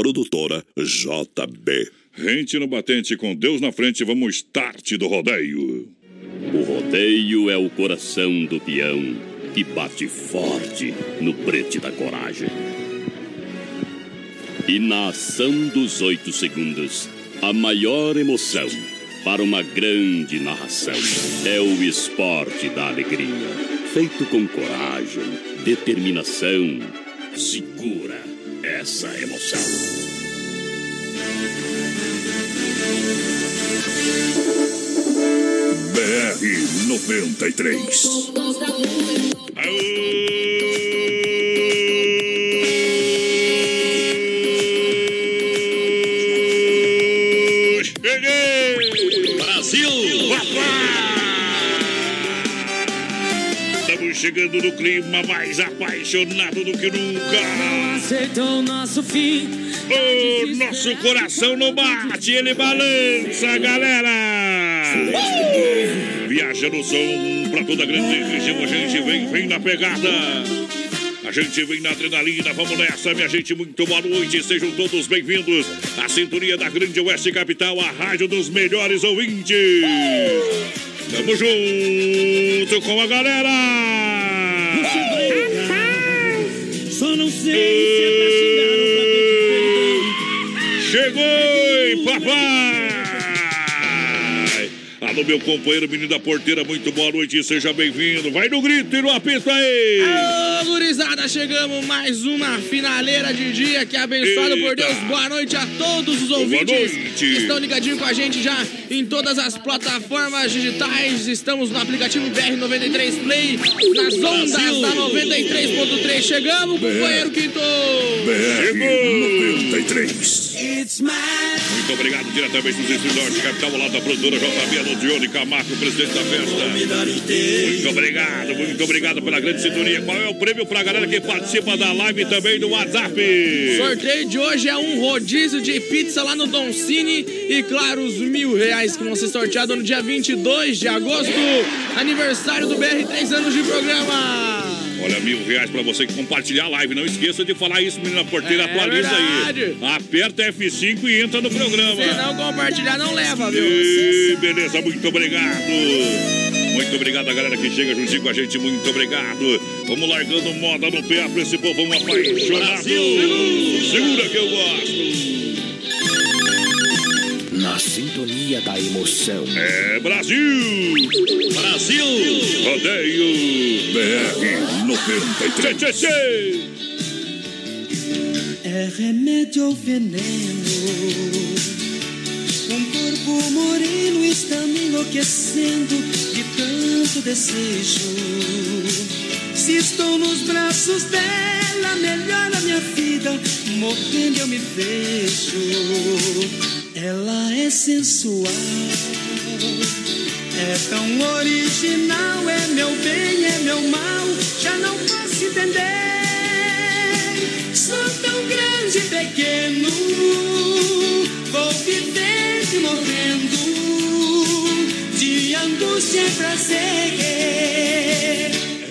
Produtora JB. Rente no batente com Deus na frente, vamos start do rodeio. O rodeio é o coração do peão que bate forte no prete da coragem. E na ação dos oito segundos, a maior emoção para uma grande narração é o esporte da alegria, feito com coragem, determinação. Segura essa emoção. BR 93. Cheguei! Chegando no clima mais apaixonado do que nunca. Aceitou o nosso fim. O nosso coração não bate, ele balança, galera! Viaja no som pra toda a grande região, a gente vem, vem na pegada. A gente vem na adrenalina, vamos nessa, minha gente. Muito boa noite, sejam todos bem-vindos à sintonia da Grande Oeste Capital, a rádio dos melhores ouvintes. Tamo junto com a galera! Só não sei se é pra xingar ou pra pedir Chegou, hein, papai! Meu companheiro, menino da porteira, muito boa noite, seja bem-vindo. Vai no grito e no apito aí! Ô, gurizada, chegamos mais uma finaleira de dia que é abençoado por Eita. Deus. Boa noite a todos os ouvintes que estão ligadinhos com a gente já em todas as plataformas digitais. Estamos no aplicativo BR93 Play, nas ondas da 93.3. Chegamos, companheiro Quinto! BR 93. Muito obrigado diretamente dos estúdios Norte Capital, ao lado da produtora JB, alô, Dione Camargo, presidente da festa. Muito obrigado, muito obrigado pela grande sintonia. Qual é o prêmio pra galera que participa da live também do WhatsApp? Sorteio de hoje é um rodízio de pizza lá no Don Cine e, claro, os mil reais que vão ser sorteados no dia 22 de agosto, aniversário do BR, três anos de programa. Olha, mil reais pra você que compartilhar a live. Não esqueça de falar isso, menina porteira. É atualiza verdade. aí. Aperta F5 e entra no programa. Se não compartilhar, não leva, viu? E beleza, muito obrigado. Muito obrigado a galera que chega juntinho com a gente, muito obrigado. Vamos largando moda no PA pra esse povão apaixonado. Segura que eu gosto. Na sintonia da emoção. É Brasil! Brasil! Rodeio BR 93. Tchê, tchê, tchê. É remédio ou veneno? Um corpo moreno está me enlouquecendo de tanto desejo. Se estou nos braços dela, melhora minha vida. Morrendo eu me vejo. Ela é sensual. É tão original, é meu bem, é meu mal, já não posso entender. Sou tão grande e pequeno, vou vivendo e morrendo, de angústia e prazer.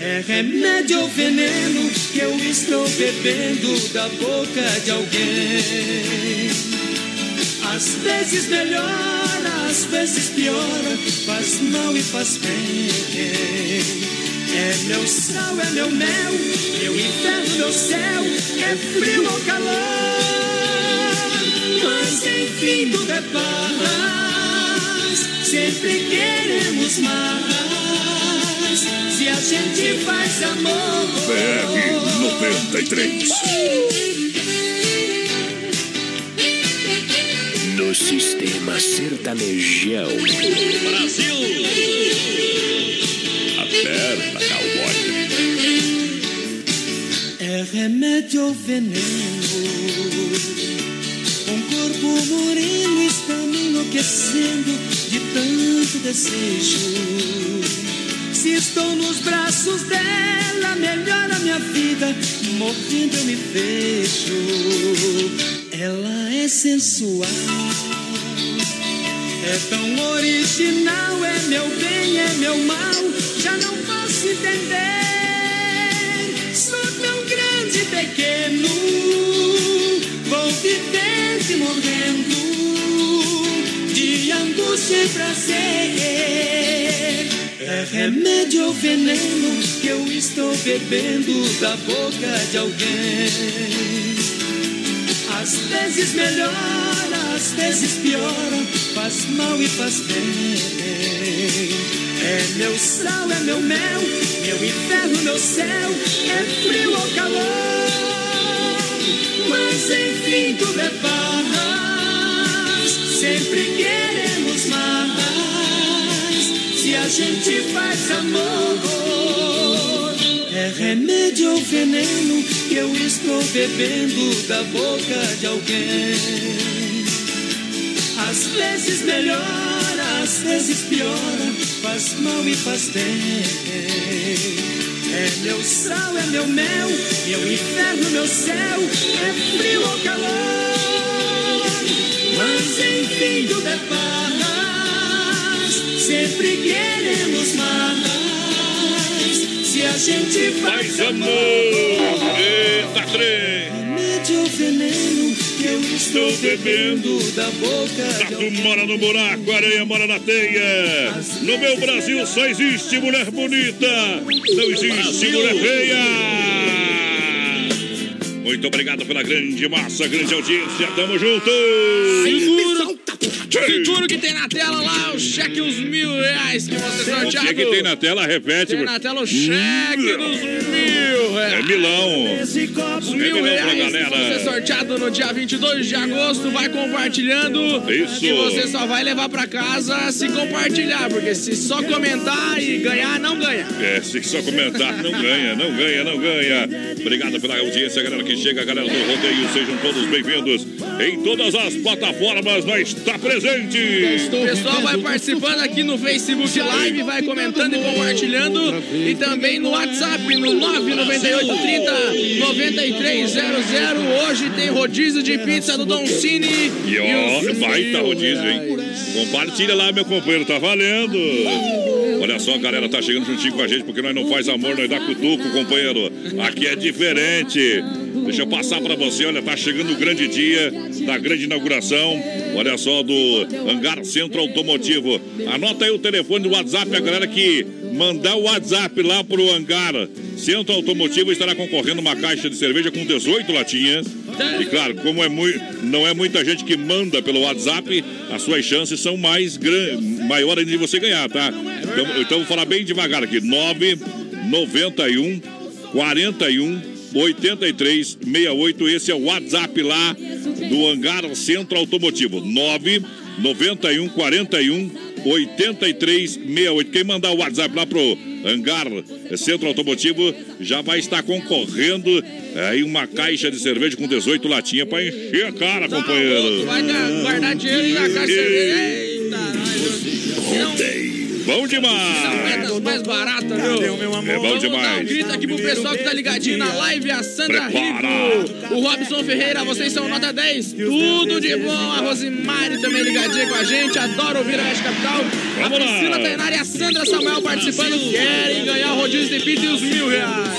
É remédio ou veneno que eu estou bebendo da boca de alguém. Às vezes melhora, às vezes piora, faz mal e faz bem. É meu sal, é meu mel, meu inferno, meu céu, é frio ou calor. Mas enfim tudo é paz, sempre queremos mais. Se a gente faz amor. BR 93. No sistema sertanejão. Brasil! Aperta, cowboy. É remédio ou veneno? Um corpo moreno está me enlouquecendo de tanto desejo. Se estou nos braços dela, melhora minha vida. Morrendo eu me vejo. Ela é sensual. É tão original, é meu bem, é meu mal, já não posso entender. Sou tão grande e pequeno, vou viver viver morrendo de angústia e prazer. É remédio ou veneno que eu estou bebendo da boca de alguém. Vezes melhora, às vezes piora, faz mal e faz bem. É meu sal, é meu mel, meu inferno, meu céu, é frio ou calor. Mas enfim tudo é paz, sempre queremos mais. Se a gente faz amor, é remédio ou veneno eu estou bebendo da boca de alguém. Às vezes melhora, às vezes piora, faz mal e faz bem. É meu sal, é meu mel, meu inferno, meu céu, é frio ou calor. Mas enfim tudo é paz, sempre queremos mais. Se a gente faz, Faz amor. Eita, trem. remédio ou veneno que eu estou bebendo da boca Tatu alguém. mora no buraco, areia mora na teia. No meu Brasil só existe mulher bonita, não existe mulher feia. Muito obrigado pela grande massa, grande audiência. Tamo junto. Seguro, seguro que tem na tela lá o cheque, os mil reais que você O sorteado. que, tem na tela? Repete. Tem na tela o cheque dos mil É reais. Milão. Esse copo Os mil Milão pra reais galera. vão ser sorteado no dia 22 de agosto. Vai compartilhando. Isso. Que você só vai levar pra casa se compartilhar. Porque se só comentar e ganhar, não ganha. É, se só comentar, não ganha, não ganha, não ganha. Obrigado pela audiência, galera que chega, galera do rodeio. Sejam todos bem-vindos. Em todas as plataformas, nós está presente. O pessoal vai participando aqui no Facebook Live, vai comentando e compartilhando. E também no WhatsApp, no 99830 9300. Hoje tem rodízio de pizza do Don Cine. E ó, baita rodízio, hein? Compartilha lá, meu companheiro, tá valendo. Olha só, galera, tá chegando juntinho com a gente, porque nós não faz amor, nós dá cutuco, companheiro. Aqui é diferente. Deixa eu passar pra você, olha, tá chegando o grande dia da grande inauguração. Olha só, do Hangar Centro Automotivo. Anota aí o telefone do WhatsApp, a galera que mandar o WhatsApp lá pro Hangar Centro Automotivo estará concorrendo uma caixa de cerveja com 18 latinhas. E claro, como é muito, não é muita gente que manda pelo WhatsApp, as suas chances são mais maior ainda de você ganhar, tá? Então, então vou falar bem devagar aqui. 991 41 83 68. Esse é o WhatsApp lá do Hangar Centro Automotivo. 991 41 83 68. Quem mandar o WhatsApp lá pro Hangar Centro Automotivo já vai estar concorrendo aí uma caixa de cerveja com 18 latinhas para encher a cara, companheiro. Vai dar- guardar dinheiro na caixa de cerveja. Eita, nós. Bom São demais! metas mais baratas, meu. É bom Vamos dar um demais. grito aqui pro pessoal que tá ligadinho na live, a Sandra. Rico, o Robson Ferreira, vocês são nota 10, tudo de bom. A Rosimari também ligadinha com a gente, adoro ouvir a Rádio Capital. A. Priscila Tainara e a Sandra Samuel participando, querem ganhar o rodízio de pizza e os mil reais.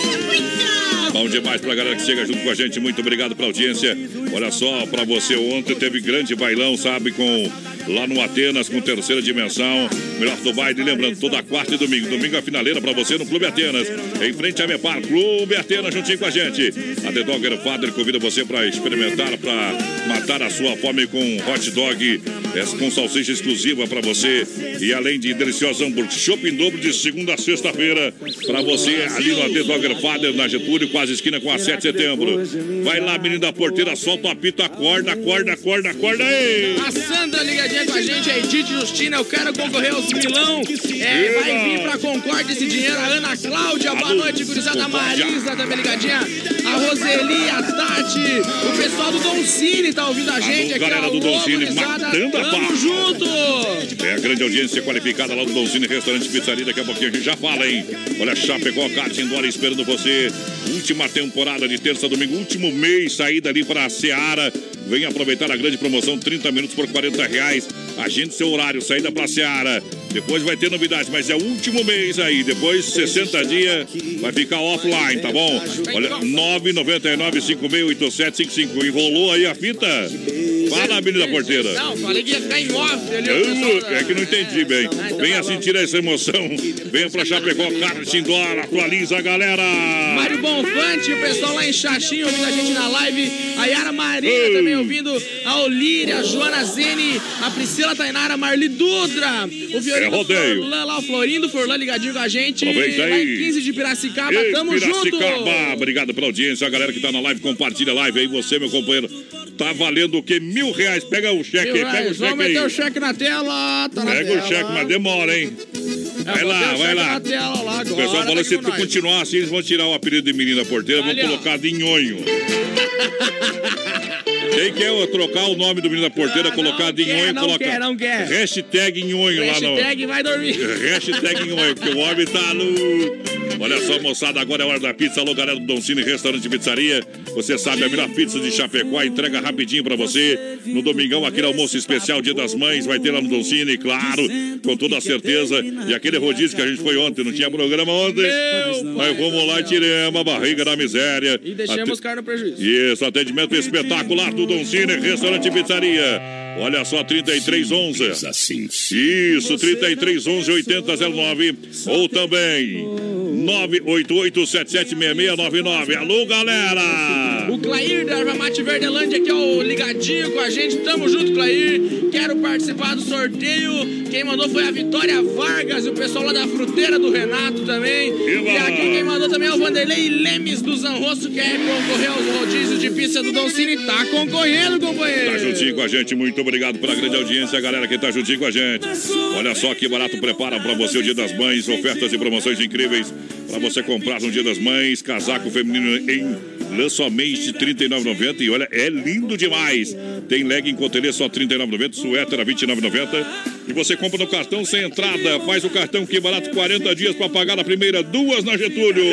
Bom demais pra galera que chega junto com a gente. Muito obrigado pela audiência. Olha só, pra você ontem teve grande bailão, sabe, com lá no Atenas, com terceira dimensão. Melhor do baile, lembrando, toda quarta e domingo. Domingo a finaleira pra você no Clube Atenas. Em frente a Mepar, Clube Atenas, juntinho com a gente. A The Dogger Father convida você pra experimentar, pra matar a sua fome com hot dog é, com salsicha exclusiva pra você. E além de delicioso hambúrguer, shopping dobro de segunda a sexta-feira pra você ali no The Dogger Father, na Getúlio, quase esquina com a 7 de setembro. Vai lá, menino da porteira, solta o apito, acorda, acorda, acorda, acorda aí! A Sandra ligadinha com a gente, a Edith Justina, eu quero concorrer aos milão. É, vai vir pra Concórdia esse dinheiro. A Ana Cláudia, boa noite, gurizada. A. Marisa também ligadinha. A Roseli, a Tati, o pessoal do Don Cine tá ouvindo a gente aqui. galera do Don Cine, matando a Tamo junto! É a grande audiência qualificada lá do Donzini Restaurante e Pizzaria. Daqui a pouquinho a gente já fala, hein? Olha, Chapecó, Kart Indoor esperando você. Última temporada de terça a domingo, último mês, saída ali para a Seara. Vem aproveitar a grande promoção, 30 minutos por 40 reais. Agende seu horário, saída para a Seara. Depois vai ter novidades, mas é o último mês aí. Depois, 60 dias, vai ficar offline, tá bom? Olha, 999 568755 Enrolou aí a fita? Fala, menina porteira. Não, falei que ia ficar em off ali. Eu, da- é que não entendi bem. Ah, então Venha tá bom. sentir essa emoção. Venha pra Chapecó, Karting Dólar. Atualiza a galera. Mário Bonfante, o pessoal lá em Xaxim ouvindo a gente na live. A Yara Maria também ouvindo. A Olíria, a Joana Zene, a Priscila Tainara, a Marli Dudra. O Fiorino É rodeio. Forlan lá, o Florindo Forlan ligadinho com a gente. Aproveita aí. Lá em 15 de Piracicaba, Ei, tamo junto. Piracicaba, obrigado pela audiência. A galera que tá na live, compartilha a live aí. Você, meu companheiro, tá valendo o quê? Mil reais. Pega o cheque, Mil pega o. Vamos cheque aí. meter o cheque na tela. Tá na Pega tela. o cheque, mas demora, hein? É, Vai lá, vai lá. Lá O pessoal tá falou aqui se tu continuar assim, eles vão tirar o apelido de menina porteira, vão colocar de nhonho. Quem quer trocar o nome do menino porteira, Ah, colocar não de quer, nhonho, não coloca quer, não quer. hashtag nhonho lá no... Hashtag vai dormir. Hashtag nhonho, porque o homem tá no... Olha só, moçada, agora é hora da pizza. Alô, galera do Don Cine Restaurante e Pizzaria. Você sabe, a melhor pizza de Chapecó entrega rapidinho pra você. No domingão, aquele almoço especial, Dia das Mães, vai ter lá no Don Cine, claro, com toda a certeza. E aquele rodízio que a gente foi ontem, não tinha programa ontem. Meu Mas vamos lá e tiramos a barriga da miséria. E deixamos Ate- caras no prejuízo. Isso, atendimento espetacular do Don Cine, restaurante e pizzaria. Olha só, 3311. Assim. Isso, 3311 8009 ou também 988776699. Alô, galera! O Clair da Erva Mate Verdelândia aqui, ó, ligadinho com a gente. Tamo junto, Clair. Quero participar do sorteio. Quem mandou foi a Vitória Vargas e o pessoal lá da Fruteira do Renato também. E aqui quem mandou também é o Vanderlei Lemes do Zanrosso, que quer concorrer aos rodízios de pizza do Don Cine. Tá concorrendo, companheiro. Tá juntinho com a gente, muito obrigado pela grande audiência, a galera que tá juntinho com a gente. Olha só que barato prepara pra você o Dia das Mães, ofertas e promoções incríveis pra você comprar no Dia das Mães, casaco feminino em lã somente R$ 39,90 e olha, é lindo demais. Tem legging cotelê só R$ 39,90, suéter a R$ 29,90 e você compra no cartão sem entrada, faz o cartão que barato 40 dias pra pagar na primeira, duas na Getúlio.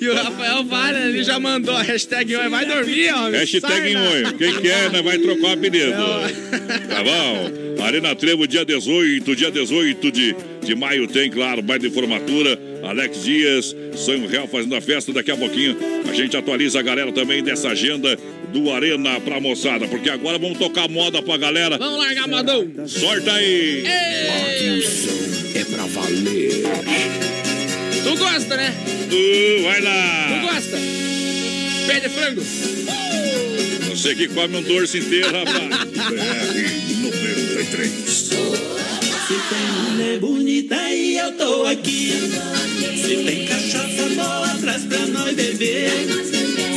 E o Rafael Vara, ele já mandou a hashtag Oi, vai dormir, homem. Hashtag? Oi. Quem quer, né, vai trocar o apelido. Tá bom? Arena Trevo, dia 18, dia 18 de, de maio tem, claro, baile de formatura. Alex Dias, Sonho Real fazendo a festa. Daqui a pouquinho a gente atualiza a galera também dessa agenda do Arena pra moçada. Porque agora vamos tocar moda pra galera. Vamos largar, Madão. Sorta aí! Aqui o som é pra valer. Tu gosta, né? Uh, vai Tu lá! gosta? Pé de frango. Você que come um dorso inteiro, rapaz. BR 93. Se tem mulher bonita e eu tô aqui. Se tem cachaça boa, traz pra nós beber.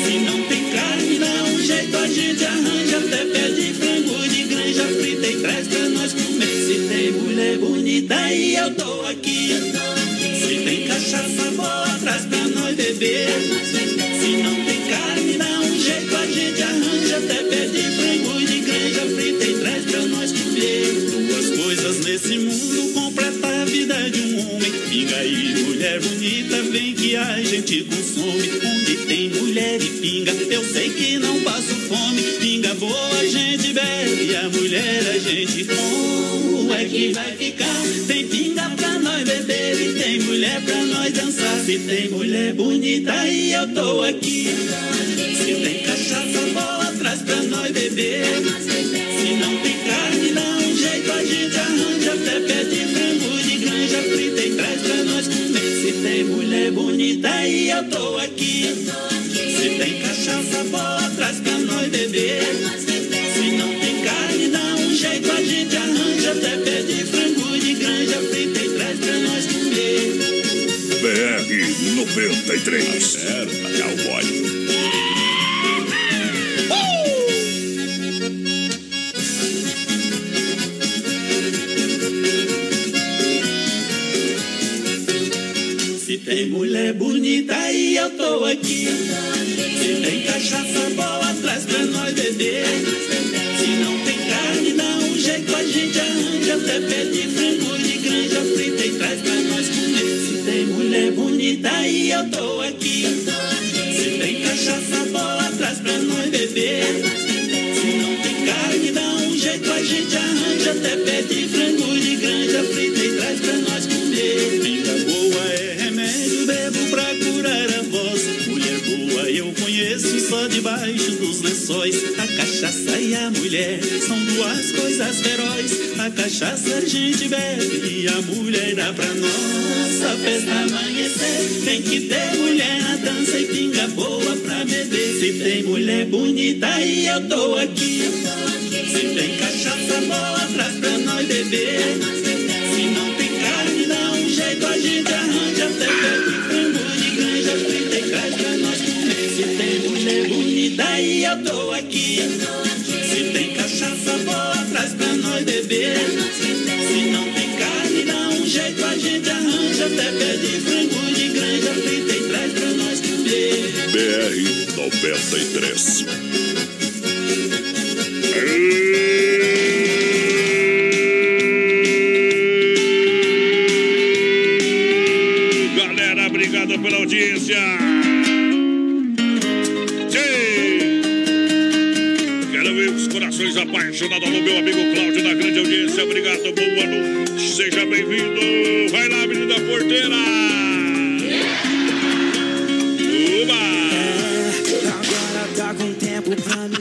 Se não tem carne, dá um jeito, a gente arranja. Até pé de frango de granja frita e traz pra nós comer. Se tem mulher bonita e eu tô aqui. Se tem cachaça boa, traz pra nós beber. Nesse mundo completa a vida de um homem. Pinga e mulher bonita, vem que a gente consome. Onde tem mulher e pinga, eu sei que não passo fome. Pinga boa a gente bebe, a mulher a gente como é que vai ficar? Tem pinga pra nós beber e tem mulher pra nós dançar. Se tem mulher bonita e eu tô aqui. Se tem cachaça boa, traz pra nós beber. Se não tem pé de frango de granja frita e traz pra nós comer. Se tem mulher bonita e eu tô aqui. Se tem cachaça boa, traz pra nós beber. Se não tem carne, dá um jeito, a gente arranja. Até pé de frango de granja frita e traz pra nós comer. BR 93. Certa, cowboy. Tem mulher bonita e eu tô aqui. Se tem cachaça boa, traz pra nós beber. Se não tem carne, dá um jeito, a gente arranja. Até pé de frango de granja frita e traz pra nós comer. Se tem mulher bonita e eu tô aqui. A cachaça e a mulher são duas coisas ferozes. A cachaça a gente bebe e a mulher dá pra nós. A festa amanhecer, tem que ter mulher na dança e pinga boa pra beber. Se tem mulher bonita aí eu tô aqui. Se tem cachaça boa, traz pra nós beber. Mulher bonita aí eu tô aqui. Se tem cachaça boa, traz pra nós beber. Se não tem carne, dá um jeito, a gente arranja até pé de frango de granja frita e traz pra nós comer. BR 93. Corações apaixonados do meu amigo Cláudio na grande audiência. Obrigado, boa noite. Seja bem-vindo. Vai lá, menina porteira. Uba!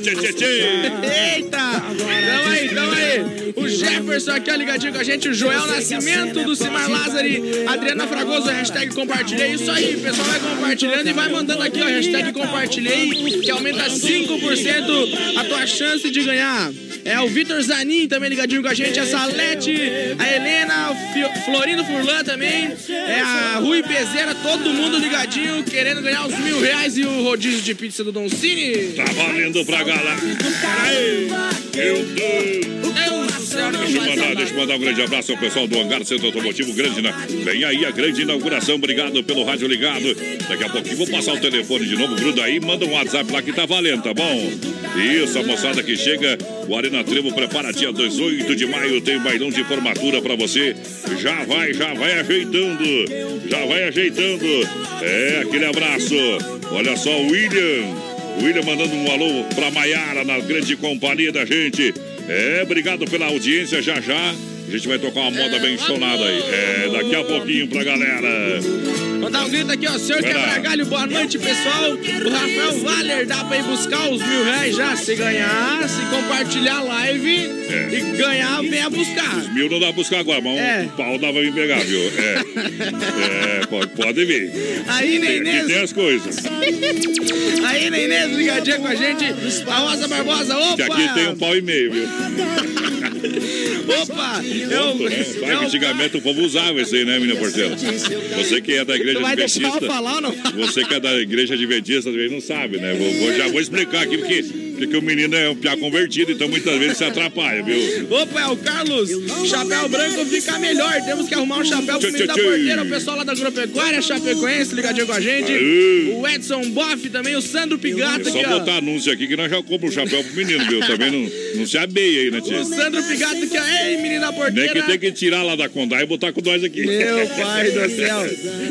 Tchê, tchê, tchê. Eita! Tamo aí, tamo aí. O Jefferson aqui, ó, ligadinho com a gente. O Joel Nascimento, do Simar Lázari. Adriana Fragoso, hashtag compartilhei. Isso aí, pessoal vai compartilhando e vai mandando aqui, ó, hashtag compartilhei, que aumenta 5% a tua chance de ganhar. É o Vitor Zanin também ligadinho com a gente, a Salete, a Helena, o Fio- Florindo Furlan também, é a Rui Pezeira, todo mundo ligadinho, querendo ganhar os mil reais e o rodízio de pizza do Don Cine. Tá valendo pra galera. Eu tô. Deixa eu mandar, deixa eu mandar um grande abraço ao pessoal do Hangar Centro Automotivo Grande, né? Vem aí a grande inauguração, obrigado pelo rádio ligado. Daqui a pouquinho vou passar o telefone de novo, gruda aí, manda um WhatsApp lá que tá valendo, tá bom? Isso, a moçada que chega, o Arena Trevo prepara dia 18 de maio, tem bailão de formatura pra você. Já vai, já vai ajeitando, já vai ajeitando. É, aquele abraço. Olha só, William. William mandando um alô pra Maiara na grande companhia da gente. É, obrigado pela audiência. Já já gente vai tocar uma moda bem estonada aí. É, daqui a pouquinho pra galera. Vou dar um grito aqui, ó. Senhor. Quebra-Galho, boa noite, pessoal. O Rafael Valer dá pra ir buscar os mil reais já. Se ganhar, se compartilhar a live É. e ganhar, venha buscar. Mil não dá pra buscar agora, mas É. um pau dá pra me pegar, viu? É, é pode, pode vir. Aí, Tem, aqui tem Nenês. as coisas. Aí, Nenês, ligadinha com a gente. A Rosa Barbosa, opa! Que aqui tem um pau e meio, viu? Opa! Eu, né? Vai que antigamente o povo usava isso aí, né, menina porteira? Você que é da igreja eu adventista. falar não? Você que é da igreja adventista também não sabe, né? Vou, vou- já vou explicar aqui, porque, porque o menino é um piá convertido, então muitas vezes se atrapalha, viu? Opa, é o Carlos. Chapéu branco fica melhor. Temos que arrumar um chapéu pro menino da porteira. O pessoal lá da Agropecuária, Chapecoense, ligadinho com a gente. Aê. O Edson Boff também, o Sandro É Pigato só aqui, ó. botar anúncio aqui que nós já compramos o chapéu pro menino, viu? Também não, não se abeia aí, né, tia? O Sandro Pigato aqui, ó. Ei, menino da Nem porteira. que tem que tirar lá da Condá e botar com nós aqui. Meu pai do céu.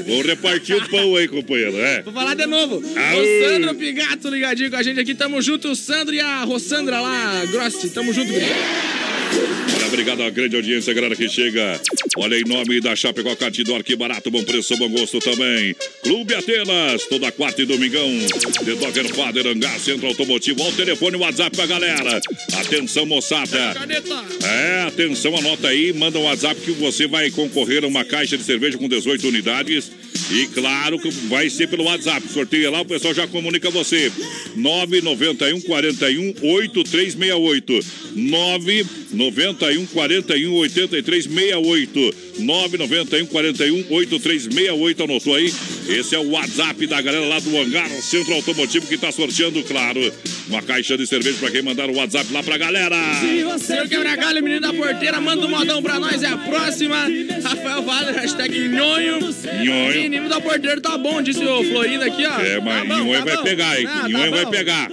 Vamos repartir o pão aí, companheiro, é. Vou falar de novo. Aô. O Sandro Pigato ligadinho com a gente aqui. Tamo junto. O Sandro e a Rossandra lá, Grossi. Tamo junto. Olha, obrigado à grande audiência, galera que chega. Olha, em nome da Chapecó Cartidor, que barato, bom preço, bom gosto também. Clube Atenas, toda quarta e domingão. The Dogger Father, Hangar, Centro Automotivo. Olha o telefone, o WhatsApp pra galera. Atenção, moçada. É, atenção, anota aí, manda um WhatsApp que você vai concorrer a uma caixa de cerveja com 18 unidades. E claro que vai ser pelo WhatsApp. Sorteia lá, o pessoal já comunica você. 991 41 8368. 991 41 83 68. 991 41 8368. Anotou aí? Esse é o WhatsApp da galera lá do Hangar Centro Automotivo que tá sorteando, claro, uma caixa de cerveja pra quem mandar o WhatsApp lá pra galera. Senhor Quebra-Galho, menino da porteira, manda um modão pra nós. É a próxima. Rafael Valer, hashtag nhonho. Nhonho. Menino da porteira tá bom, disse o Florido aqui, ó. É, mas tá bom, Nhonho tá vai bom. pegar, hein? Ah, tá Nhonho vai bom. pegar.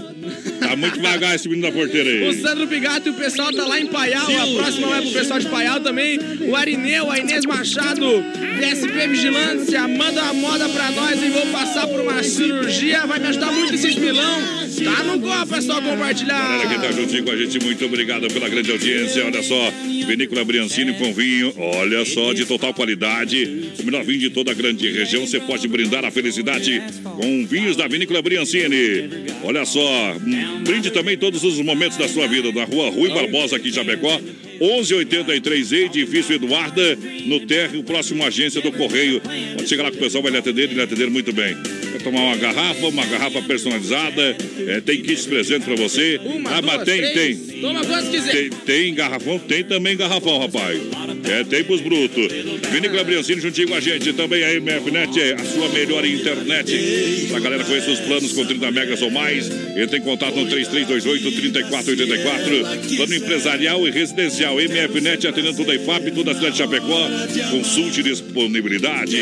Tá muito devagar esse menino da porteira O aí. Sandro Pigato e o pessoal tá lá em Paial. A próxima vai pro pessoal de Paial também. O Arineu, a Inês Machado, PSP Vigilância. Manda a moda pra nós e vou passar por uma cirurgia. Vai me ajudar muito esses milão. Tá no copo, pessoal, compartilhar. Galera que tá juntinho com a gente, muito obrigado pela grande audiência. Olha só, Vinícola Briancini com vinho, olha só, de total qualidade. O melhor vinho de toda a grande região. Você pode brindar a felicidade com vinhos da Vinícola Briancini. Olha só, hum, Brinde também todos os momentos da sua vida. Na rua Rui Barbosa, aqui em Chapecó. 1183 Edifício Eduarda, no térreo, próximo à agência do Correio. Pode chegar lá que o pessoal vai lhe atender e lhe atender muito bem. Tomar uma garrafa, uma garrafa personalizada, é, tem kits presente pra você. Uma, ah, mas tem, três. tem. Toma quantos quiser. Tem, tem garrafão, tem também garrafão, rapaz. É, tem pros brutos. Vinícola Briancini juntinho com a gente. Também a MFNet, é a sua melhor internet. Pra galera conhecer os planos com 30 megas ou mais. Entre em contato no 3328-3484. Plano empresarial e residencial. MFNet atendendo toda a IFAP, toda a cidade de Chapecó. Consulte disponibilidade.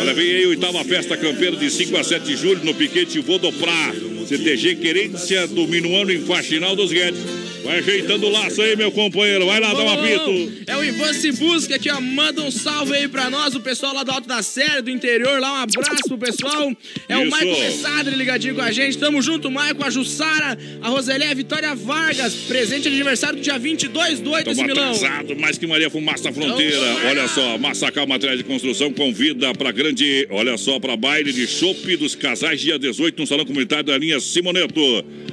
Olha, vem aí oitava festa campeira de 5 a 7 de julho no Piquete Vodoprá. CTG Querência do Minuano em Faxinal dos Guedes. Vai ajeitando o laço aí, meu companheiro. Vai lá, dá um apito. É o Ivan Se Busca aqui, ó. Manda um salve aí pra nós, o pessoal lá do Alto da Série, do interior, lá. Um abraço pro pessoal. É o Isso. Maicon Messadre ligadinho com a gente. Tamo junto, Maicon, a Jussara, a Roselé, a Vitória Vargas. Presente de aniversário do dia 22 do 8 esse Estamos Milão. atrasados, mais que Maria Fumaça na fronteira. Então, olha só, Massacal Materiais de Construção convida para grande, olha só, para baile de chopp dos casais dia 18 no Salão Comunitário da linha Simoneto.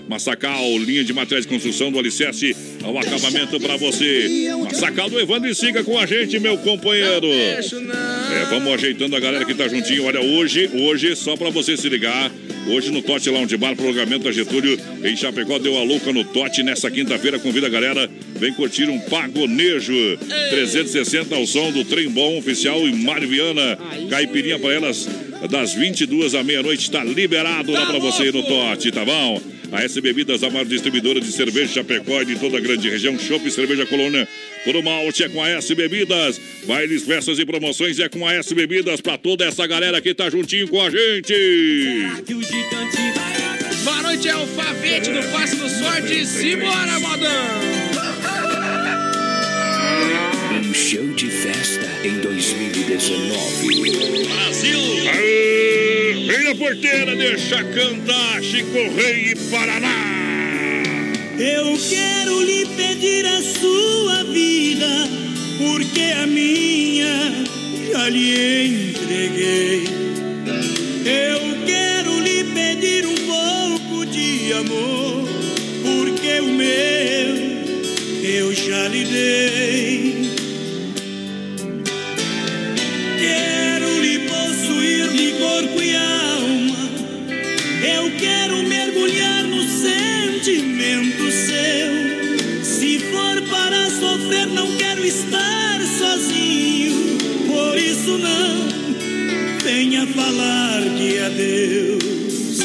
Massacal, linha de materiais de construção do Alicerce ao acabamento para você. Massacal Evandro e siga com a gente, meu companheiro. É, vamos ajeitando a galera que tá juntinho. Olha, hoje, hoje, só pra você se ligar, hoje no Tote Lounge Bar, prolongamento da Getúlio, em Chapecó, deu a louca no Tote. Nessa quinta-feira, convida a galera, vem curtir um pagonejo 360 ao som do Trem Bom Oficial e Mário Viana. Caipirinha pra elas, das 22 à meia-noite, tá liberado lá pra você no Tote, tá bom? A S Bebidas, a maior distribuidora de cerveja Chapecó e de toda a grande região. Chopp e Cerveja Colônia. Por uma malte é com a S Bebidas. Bailes, festas e promoções é com a S Bebidas pra toda essa galera que tá juntinho com a gente. Que o gigante vai Boa noite, é o Favete do Passe do Sorte. Simbora, modão. Um show de festa em 2019. Brasil! Porteira, deixa cantar Chico Rei e Paraná. Eu quero lhe pedir a sua vida, porque a minha já lhe entreguei. Eu quero lhe pedir um pouco de amor, porque o meu eu já lhe dei. Falar de adeus.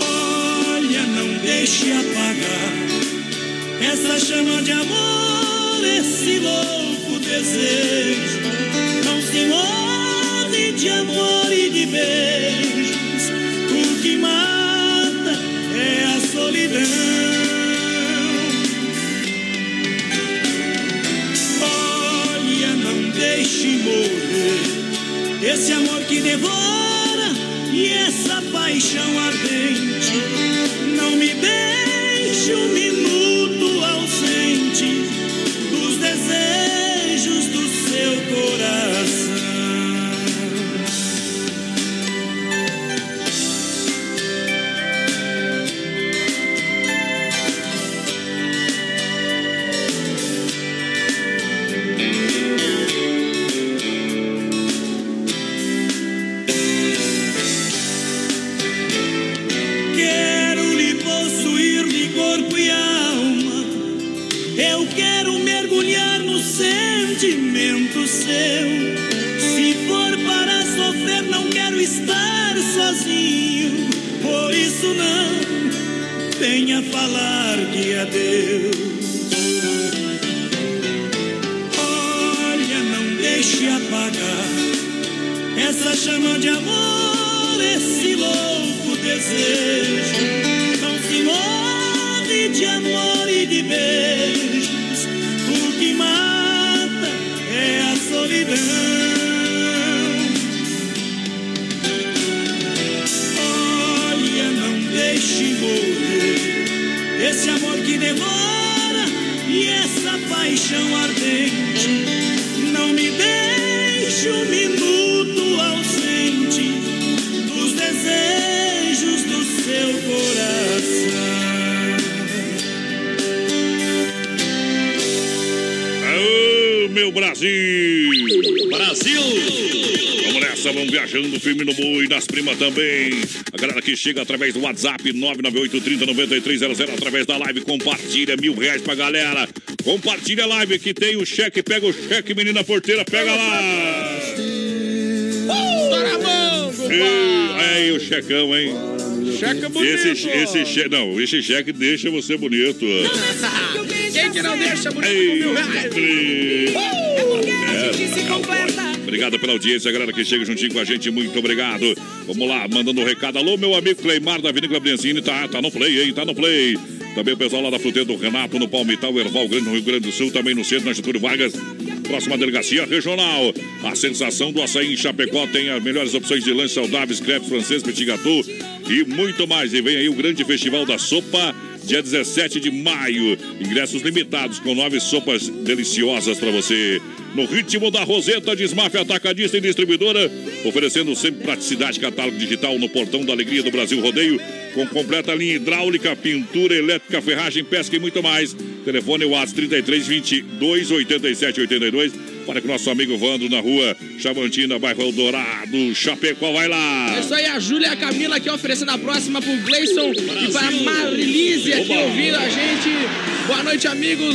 Olha, não deixe apagar essa chama de amor, esse louco desejo. Não se esse amor que devora e essa paixão ardente. Chama de amor, esse louco desejo. Não se move de amor e de beijos. O que mata é a solidão. Olha, não deixe morrer esse amor que devora e essa paixão ardente. Brasil! Brasil! Vamos nessa, vamos viajando firme no boi, nas primas também. A galera que chega através do WhatsApp 998 30 9300 através da live, compartilha mil reais pra galera. Compartilha a live que tem o cheque, pega o cheque, menina porteira, pega lá. Compadre. aí o checão, hein? Checa bonito. Esse, esse cheque, não, esse cheque deixa você bonito. Quem que não deixa bonito com Ei, reais? Obrigado pela audiência, galera que chega juntinho com a gente, muito obrigado. Vamos lá, mandando um recado. Alô, meu amigo Cleimar da Avenida Briancini, tá, tá no play, hein? Tá no play. Também o pessoal lá da Fruteira do Renato, no Palmital, Erval Grande, no Rio Grande do Sul, também no centro, na Getúlio Vargas. Próxima delegacia regional. A sensação do açaí em Chapecó tem as melhores opções de lanches saudáveis, crepes francês, petit gâteau e muito mais. E vem aí o grande festival da sopa dia 17 de maio. Ingressos limitados com nove sopas deliciosas para você. No ritmo da Roseta, Desmaf Atacadista e Distribuidora, oferecendo sempre praticidade, catálogo digital no portão da Alegria do Brasil Rodeio, com completa linha hidráulica, pintura elétrica, ferragem, pesca e muito mais. Telefone WhatsApp 33 22 87 82. Para que o nosso amigo Vando na rua Chavantina, bairro Eldorado, Chapecó, vai lá. É isso aí, a Júlia e a Camila aqui oferecendo a próxima pro Gleison e para a Marilise aqui Oba. ouvindo a gente. Boa noite, amigos.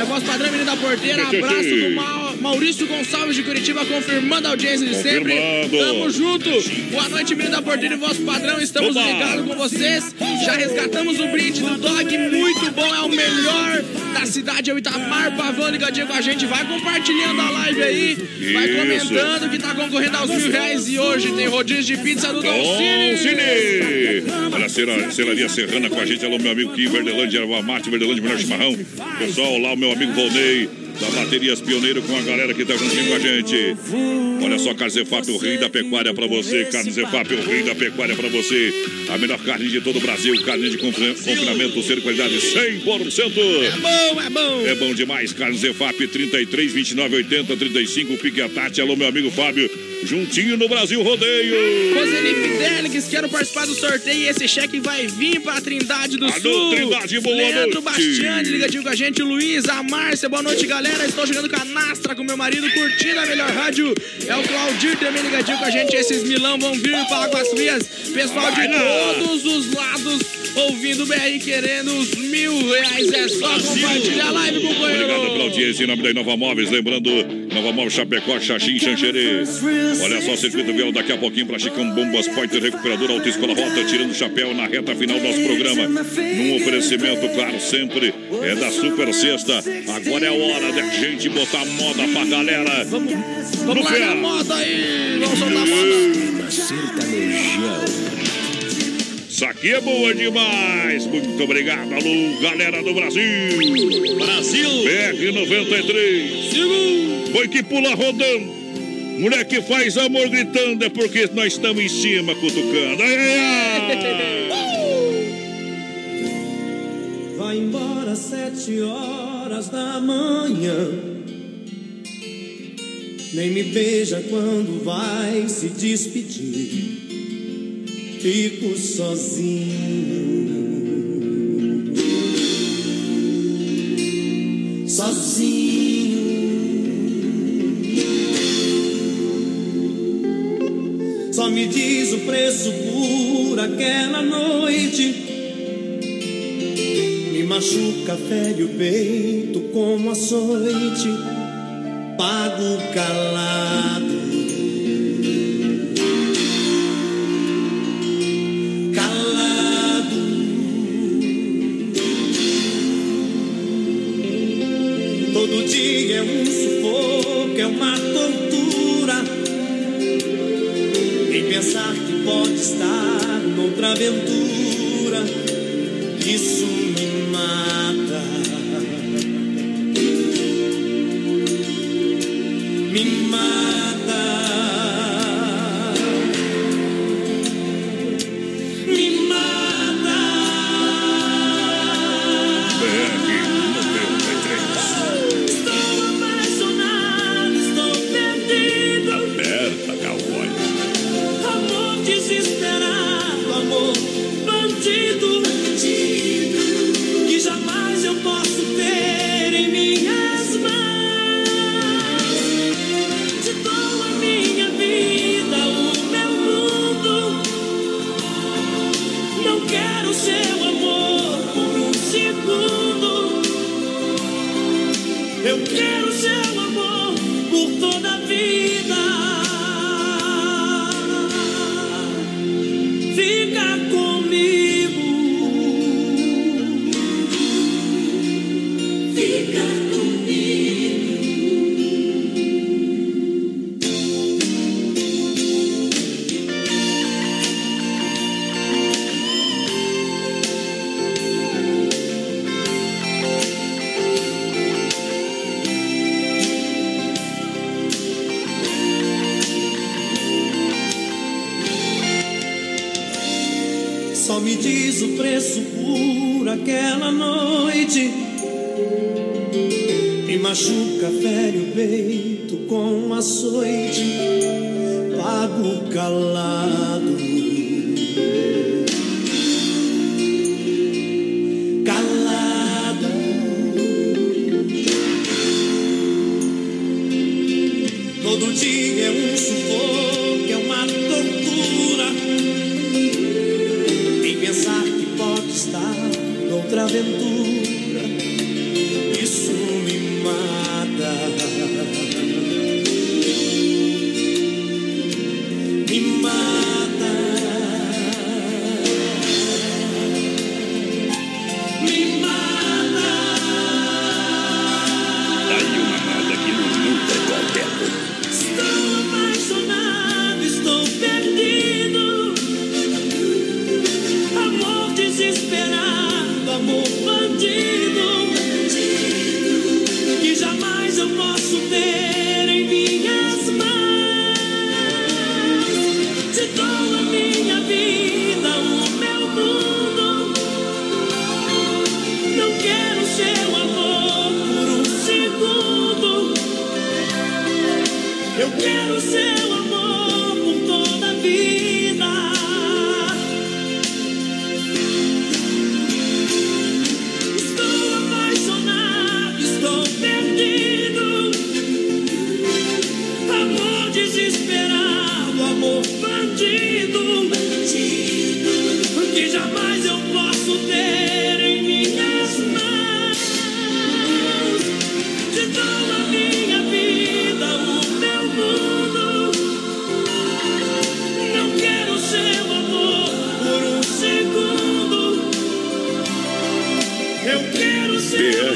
É, voz padrão, menino da porteira. Abraço do Ma- Maurício Gonçalves de Curitiba, confirmando a audiência de sempre. Tamo junto. Boa noite, menino da porteira e voz padrão. Estamos ligados com vocês. Já resgatamos o brinde do dog, muito bom. É o melhor da cidade, é o Itamar Pavão ligadinho com a gente. Vai compartilhando a live aí. Vai comentando que tá concorrendo aos mil reais. E hoje tem rodízio de pizza do Don Bom, Cine. Cine! Olha, Cera- Celaria Serrana com a gente. Alô, meu amigo Kim, Verdelândia, Erva Mate, Verdelândia, melhor chimarrão. Pessoal, lá o meu amigo Volney, da Baterias Pioneiro, com a galera que tá juntinho com a gente. Olha só, Carne Zefap, o rei da pecuária pra você. Carne Zefap, o rei da pecuária pra você. A melhor carne de todo o Brasil. Carne de confina- confinamento, ser qualidade 100%. É bom, é bom. É bom demais, Carlos Zefap, 33, 29, 80, 35, Pique a Tati. Alô, meu amigo Fábio, juntinho no Brasil Rodeio. Roseli Fidelix, quero participar do sorteio e esse cheque vai vir pra Trindade do Alô, Sul. Trindade, boa Leandro noite. Bastiani, ligadinho com a gente. Luiz, a Márcia, boa noite, galera. Estou jogando canastra com meu marido, curtindo a melhor rádio. É o Claudir também ligadinho com a gente. Esses Milão vão vir para Águas Frias. Pessoal de todos os lados ouvindo o BR querendo os mil reais. É só compartilhar a live, companheiro. Obrigado pela audiência em nome da Inova Móveis. Lembrando, Nova Móveis Chapecó, Xaxim, Xanxerê. Olha só, circuito vial daqui a pouquinho para Chicão Bombas, Pointer, Recuperador, Autoescola Rota, tirando o chapéu na reta final do nosso programa. Num oferecimento, claro, sempre é da Super Sexta. Agora é a hora da gente botar moda pra galera. Vamos, vamos a moda aí. Vamos soltar a moda. Sertanejão. Isso aqui é boa demais. Muito obrigado, alô, galera do Brasil. Brasil! BR-93. Segundo. Boi que pula rodando. Mulher que faz amor gritando é porque nós estamos em cima cutucando. Ai, ai, ai. Vai embora sete horas da manhã. Nem me beija quando vai se despedir. Fico sozinho. Sozinho. Só me diz o preço por aquela noite. Machuca, fere o peito como açoite, pago calado. Calado. Todo dia é um sufoco, é uma tortura. Em pensar que pode estar noutra aventura, isso me mata.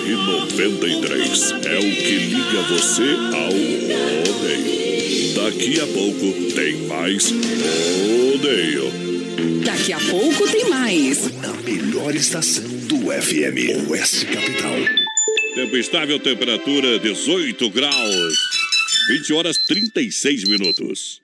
BR-93 é o que liga você ao rodeio. Daqui a pouco tem mais rodeio. Daqui a pouco tem mais. Na melhor estação do FM, Oeste Capital. Tempo estável, temperatura 18 graus. 20 horas 36 minutos.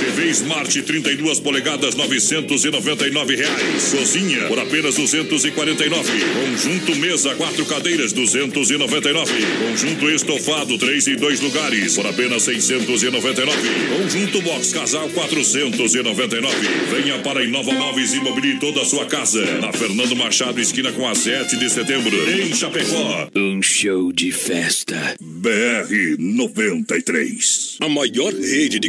TV Smart 32 polegadas, 999 reais. Cozinha, por apenas R$ 249. Conjunto mesa, quatro cadeiras, R$ 299. Conjunto estofado, três e dois lugares, por apenas R$ 699. Conjunto box casal, R$ 499. Venha para a Inova Móveis e mobilie toda a sua casa. Na Fernando Machado, esquina com a 7 de setembro, em Chapecó. Um show de festa. BR 93. A maior rede de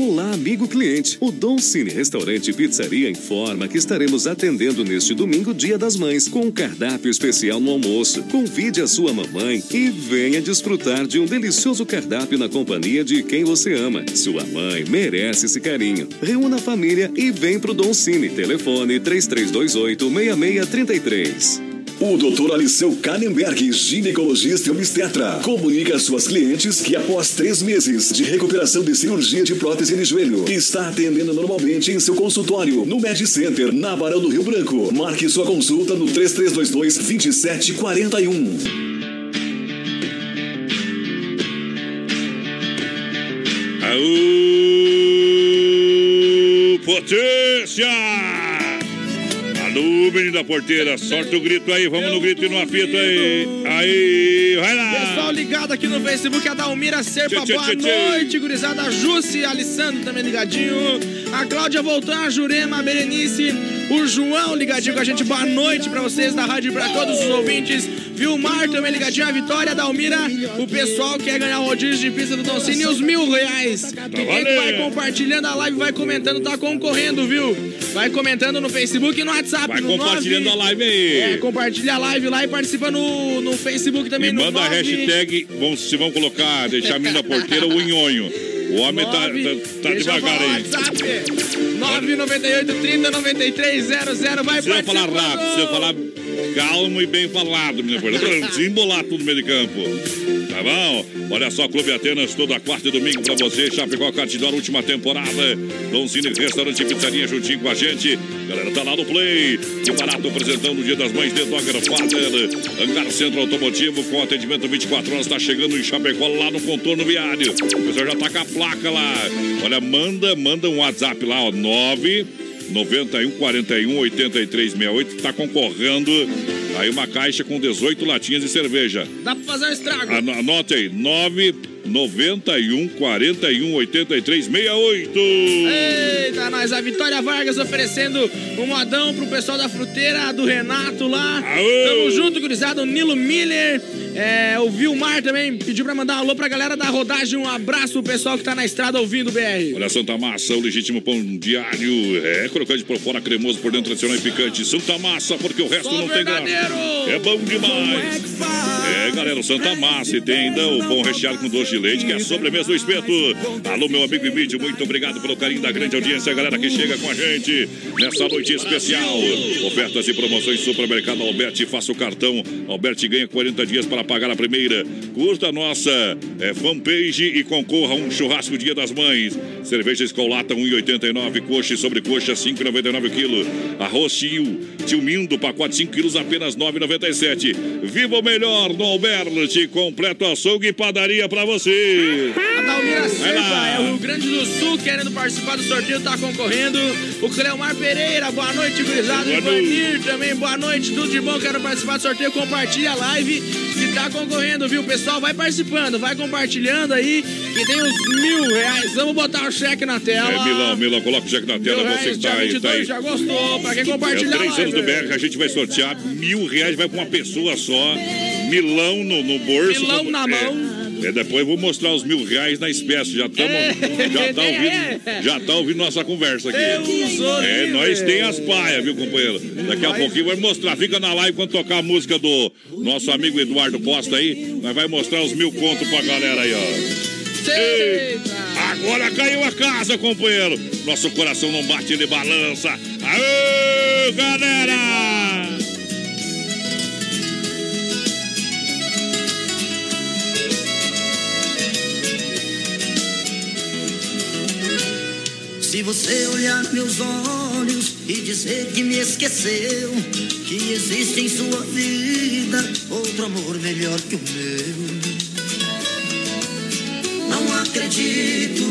Olá, amigo cliente. O Dom Cine Restaurante Pizzaria informa que estaremos atendendo neste domingo, Dia das Mães, com um cardápio especial no almoço. Convide a sua mamãe e venha desfrutar de um delicioso cardápio na companhia de quem você ama. Sua mãe merece esse carinho. Reúna a família e vem pro Dom Cine. Telefone 3328 6633. O Dr. Aliceu Kannenberg, ginecologista e obstetra, comunica às suas clientes que após três meses de recuperação de cirurgia de prótese de joelho, está atendendo normalmente em seu consultório no Med Center, na Barão do Rio Branco. Marque sua consulta no 3322 2741. Aô, potência! Alô, menino da porteira, sorte o grito aí, vamos no grito e no apito aí. Aí, vai lá. Pessoal ligado aqui no Facebook, a Dalmira Serpa, Tchê, boa tchê, tchê. noite, gurizada. A Jussi, a Alessandro também ligadinho. A Cláudia voltou, a Jurema, a Berenice, o João ligadinho com a gente. Boa noite pra vocês da rádio e pra todos os ouvintes. Vilmar também ligadinho, a Vitória, a Dalmira. O pessoal quer ganhar o rodízio de pista do Doncini e os mil reais. E quem que vai compartilhando a live, vai comentando, tá concorrendo, viu? Vai comentando no Facebook e no WhatsApp. Vai no compartilhando 9. a live aí. É, compartilha a live lá e participa no, no Facebook também. No manda a 9. hashtag, vamos, se vão colocar, deixar a menina da porteira o nhonho. O homem tá, Nove- tá, tá eu devagar aí. WhatsApp. 998 30 93 00. Vai Precisa falar rápido, precisa falar calmo e bem falado, porteira. Pra Desembolar tudo no meio de campo. Tá bom? Olha só, Clube Atenas, toda quarta e domingo pra você. Chapecó Cartidor, última temporada. Dom Cine Restaurante e Pizzaria juntinho com a gente. Galera, tá lá no Play. Que barato apresentando o Dia das Mães de Dogger Father. Hangar Centro Automotivo com atendimento 24 horas. Tá chegando em Chapecó lá no contorno viário. O pessoal já tá com a placa lá. Olha, manda, manda um WhatsApp lá, ó. 9 91 41 83 68. Tá concorrendo aí uma caixa com 18 latinhas de cerveja. Dá pra fazer um estrago. Ano- Anote aí, 9 91 41 83 68. Eita, nós, a Vitória Vargas oferecendo um modão pro pessoal da fruteira, do Renato lá. Aô! Tamo junto, gurizada. O Nilo Miller. É, o Vilmar também pediu pra mandar um alô pra galera da rodagem. Um abraço pro pessoal que tá na estrada ouvindo o BR. Olha, Santa Massa, o legítimo pão diário. É, crocante por fora, cremoso por dentro, tradicional e picante. Santa Massa, porque o resto Só não tem graça. verdadeiro! É bom demais. É, galera, o Santa Massa e tem ainda o pão recheado com doce de leite, que é a sobremesa do espeto. Alô, meu amigo Emílio, muito obrigado pelo carinho da grande audiência, galera que chega com a gente nessa noite especial. Ofertas e promoções Supermercado Alberti, faça o cartão. Alberti ganha 40 dias para pagar a primeira. Curta a nossa é, fanpage e concorra a um churrasco Dia das Mães. Cerveja Escolata 1,89, coxa e sobrecoxa 5,99 quilo. Arroz tio, tio Mindo, pacote 5 quilos apenas 9,97. Viva o melhor no Alberti, completo açougue e padaria para você. É o Rio Grande do Sul querendo participar do sorteio, tá concorrendo. O Cleomar Pereira, boa noite. Boa Ivanir também, boa noite, tudo de bom, quero participar do sorteio. Compartilha a live que tá concorrendo, viu? Pessoal, vai participando, vai compartilhando aí, que tem uns mil reais. Vamos botar o cheque na tela. É, Milão, Milão, coloca o cheque na Mil tela, reais, você dia tá aí, tá 22 aí. já gostou, pra quem É, compartilhar a três anos do BR, a gente vai sortear mil reais, vai pra uma pessoa só. Milão no, no bolso. Milão na É, mão. É, depois eu vou mostrar os mil reais na espécie. Já estamos. Já, tá ouvindo, já tá ouvindo nossa conversa aqui. É, nós tem as paias, viu, companheiro? Daqui a pouquinho vai mostrar. Fica na live quando tocar a música do nosso amigo Eduardo Costa aí. Nós vai mostrar os mil contos pra galera aí, ó. Eita. Agora caiu a casa, companheiro. Nosso coração não bate, ele balança. Aê, galera! Se você olhar meus olhos e dizer que me esqueceu, que existe em sua vida outro amor melhor que o meu, não acredito.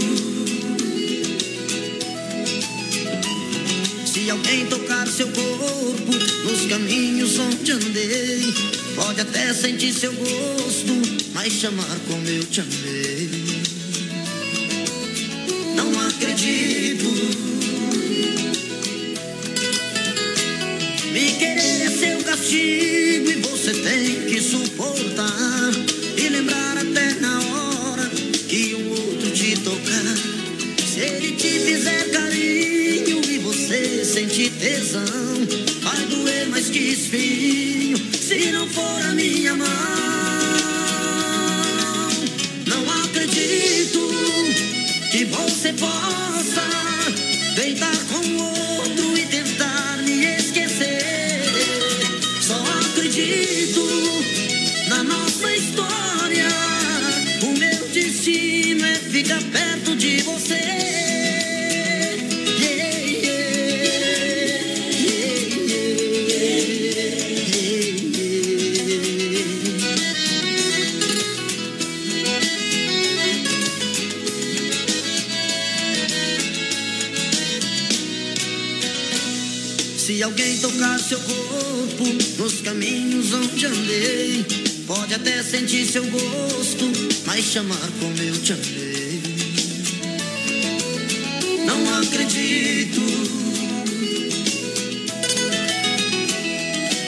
Se alguém tocar seu corpo nos caminhos onde andei, pode até sentir seu gosto, mas chamar como eu te amei. Acredito. Me querer é seu castigo e você tem que suportar. E lembrar até na hora que um outro te tocar. Se ele te fizer carinho e você sentir tesão, vai doer mais que espinho se não for a minha mão. Que você possa nos caminhos onde andei, pode até sentir seu gosto, mas chamar como eu te amei. Não acredito.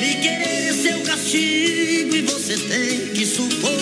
Me querer é seu castigo e você tem que suportar.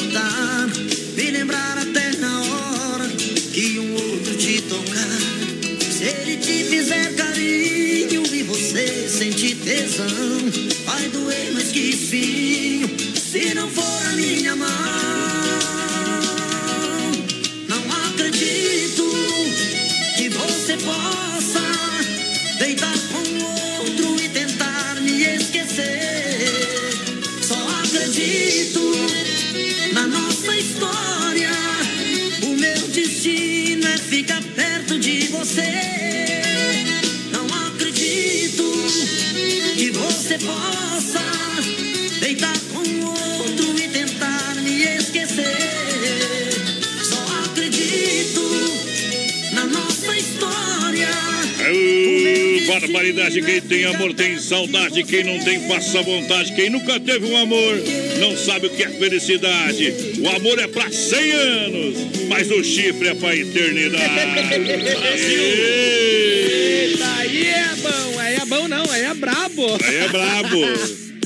Aê, barbaridade, quem tem amor tem saudade, quem não tem passa vontade, quem nunca teve um amor não sabe o que é felicidade. O amor é pra 100 anos, mas o chifre é pra eternidade. Eita, aí é bom, aí é bom não, aí é brabo. Aí é brabo.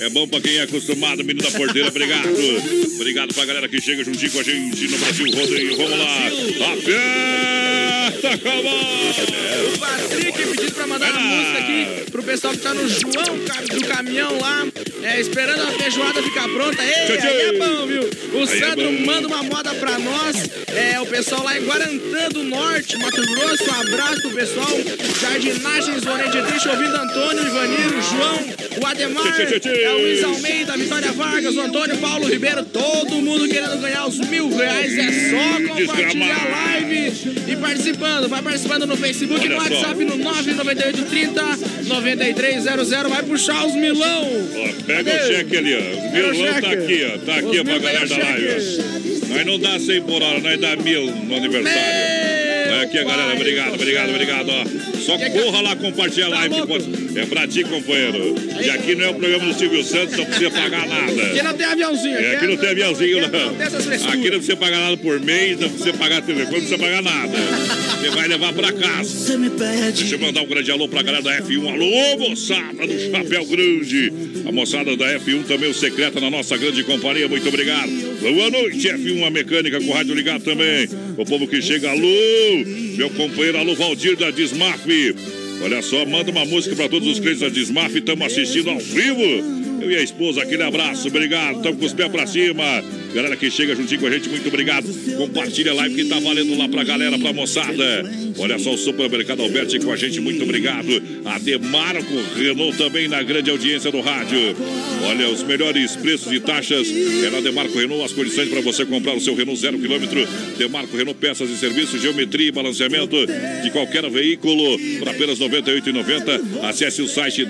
É bom pra quem é acostumado, menino da porteira, obrigado. Obrigado pra galera que chega juntinho com a gente no Brasil Rodeio. Vamos lá. Calma. O Patrick pedindo pra mandar uma música aqui pro pessoal que tá no João do caminhão lá, é, esperando a feijoada ficar pronta. Ei, Tchau, tchau. aí é bom, viu? O é Sandro manda uma moda pra nós. É, o pessoal lá em Guarantã do Norte, Mato Grosso. Um abraço pro pessoal. Jardinagens, Lorente Triste, ouvindo Antônio, Ivaniro, João, o Ademar, é o Luiz Almeida, Vitória Vargas, o Antônio Paulo Ribeiro, todo mundo querendo ganhar os mil reais. É só compartilhar a live e participando. Vai participando no Facebook, Olha no só. WhatsApp no 99830 9300. Vai puxar os milão. Ó, pega Cadê? o cheque ali, ó. O Quero o milão tá aqui, ó. Tá aqui, Os ó, pra galera da live. Nós não dá 100 por hora, nós dá mil no aniversário. Olha aqui, galera. Obrigado, do obrigado, obrigado. Ó. Só corra lá, compartilha a Tá live. pode- É pra ti, companheiro. E aqui não é o programa do Silvio Santos, não precisa pagar Aqui nada. não tem aviãozinho. É, aqui não tem aviãozinho, Aqui não. Aqui não precisa pagar nada por mês, não precisa pagar telefone, não precisa pagar nada. Você vai levar pra casa. Deixa eu mandar um grande alô pra galera da F1. Alô, moçada do Chapéu Grande. A moçada da F1 também, o secreta na nossa grande companhia. Muito obrigado. Boa noite, F1, a mecânica com rádio ligado também. O povo que chega, alô, meu companheiro, alô, Valdir da Dismaf. Olha só, manda uma música pra todos os clientes da Dismaf. Estamos assistindo ao vivo. Eu e a esposa, aquele abraço, obrigado. Estamos com os pés pra cima. Galera que chega juntinho com a gente, muito obrigado. Compartilha a live que tá valendo lá pra galera, pra moçada. Olha só o supermercado Alberti com a gente, muito obrigado. A Demarco Renault também na grande audiência do rádio. Olha, os melhores preços e taxas é na Demarco Renault, as condições para você comprar o seu Renault zero quilômetro. Demarco Renault, peças e serviços, geometria e balanceamento de qualquer veículo por apenas R$ 98,90. Acesse o site